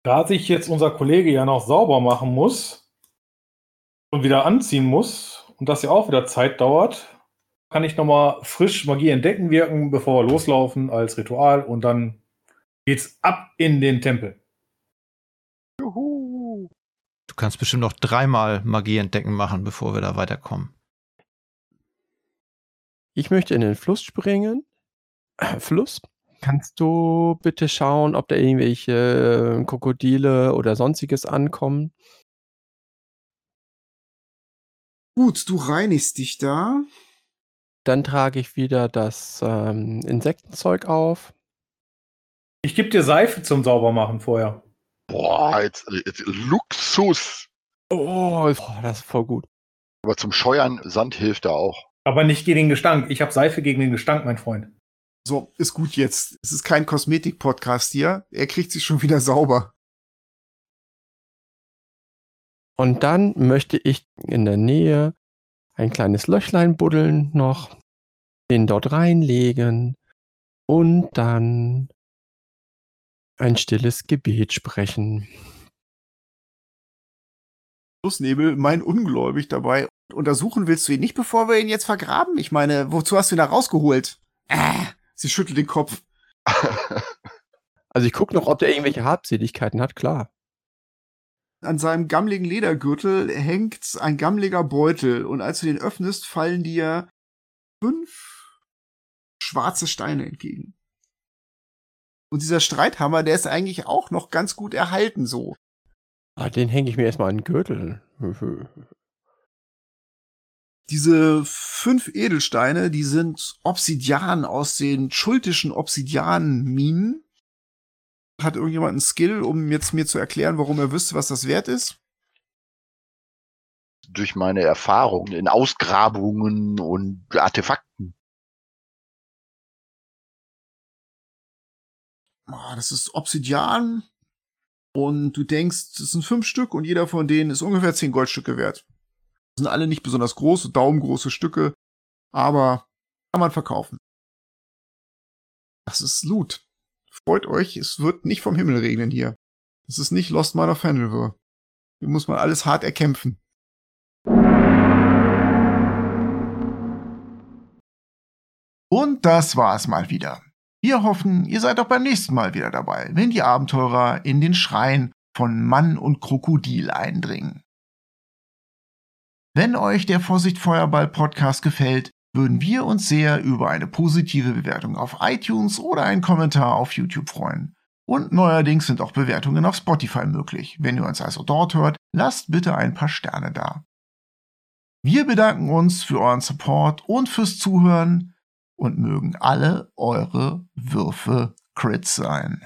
Da sich jetzt unser Kollege ja noch sauber machen muss und wieder anziehen muss und das ja auch wieder Zeit dauert, kann ich nochmal frisch Magie entdecken wirken, bevor wir loslaufen als Ritual und dann geht's ab in den Tempel. Juhu. Du kannst bestimmt noch dreimal Magie entdecken machen, bevor wir da weiterkommen. Ich möchte in den Fluss springen. Äh, Fluss? Kannst du bitte schauen, ob da irgendwelche äh, Krokodile oder sonstiges ankommen? Gut, du reinigst dich da. Dann trage ich wieder das ähm, Insektenzeug auf. Ich gebe dir Seife zum Saubermachen vorher. Boah, jetzt, jetzt Luxus. Oh, boah, das ist voll gut. Aber zum Scheuern Sand hilft da auch. Aber nicht gegen den Gestank. Ich habe Seife gegen den Gestank, mein Freund. So, ist gut jetzt. Es ist kein Kosmetik-Podcast hier. Er kriegt sich schon wieder sauber. Und dann möchte ich in der Nähe ein kleines Löchlein buddeln noch, den dort reinlegen und dann ein stilles Gebet sprechen. Flussnebel, mein ungläubig dabei. Untersuchen willst du ihn nicht, bevor wir ihn jetzt vergraben? Ich meine, wozu hast du ihn da rausgeholt? Äh, sie schüttelt den Kopf. Also ich gucke noch, ob der irgendwelche Habseligkeiten hat, klar. An seinem gammligen Ledergürtel hängt ein gammliger Beutel und als du den öffnest, fallen dir fünf schwarze Steine entgegen. Und dieser Streithammer, der ist eigentlich auch noch ganz gut erhalten so. Ah, den hänge ich mir erstmal an den Gürtel. Diese fünf Edelsteine, die sind Obsidian aus den schultischen Obsidian-Minen. Hat irgendjemand einen Skill, um jetzt mir zu erklären, warum er wüsste, was das wert ist? Durch meine Erfahrungen in Ausgrabungen und Artefakten. Ah, das ist Obsidian. Und du denkst, das sind fünf Stück und jeder von denen ist ungefähr zehn Goldstücke wert. Sind alle nicht besonders große, daumengroße Stücke, aber kann man verkaufen. Das ist Loot. Freut euch, es wird nicht vom Himmel regnen hier. Das ist nicht Lost Mine of Fenrir. Hier muss man alles hart erkämpfen. Und das war's mal wieder. Wir hoffen, ihr seid auch beim nächsten Mal wieder dabei, wenn die Abenteurer in den Schrein von Mann und Krokodil eindringen. Wenn euch der Vorsicht Feuerball Podcast gefällt, würden wir uns sehr über eine positive Bewertung auf iTunes oder einen Kommentar auf YouTube freuen. Und neuerdings sind auch Bewertungen auf Spotify möglich. Wenn ihr uns also dort hört, lasst bitte ein paar Sterne da. Wir bedanken uns für euren Support und fürs Zuhören und mögen alle eure Würfe Crits sein.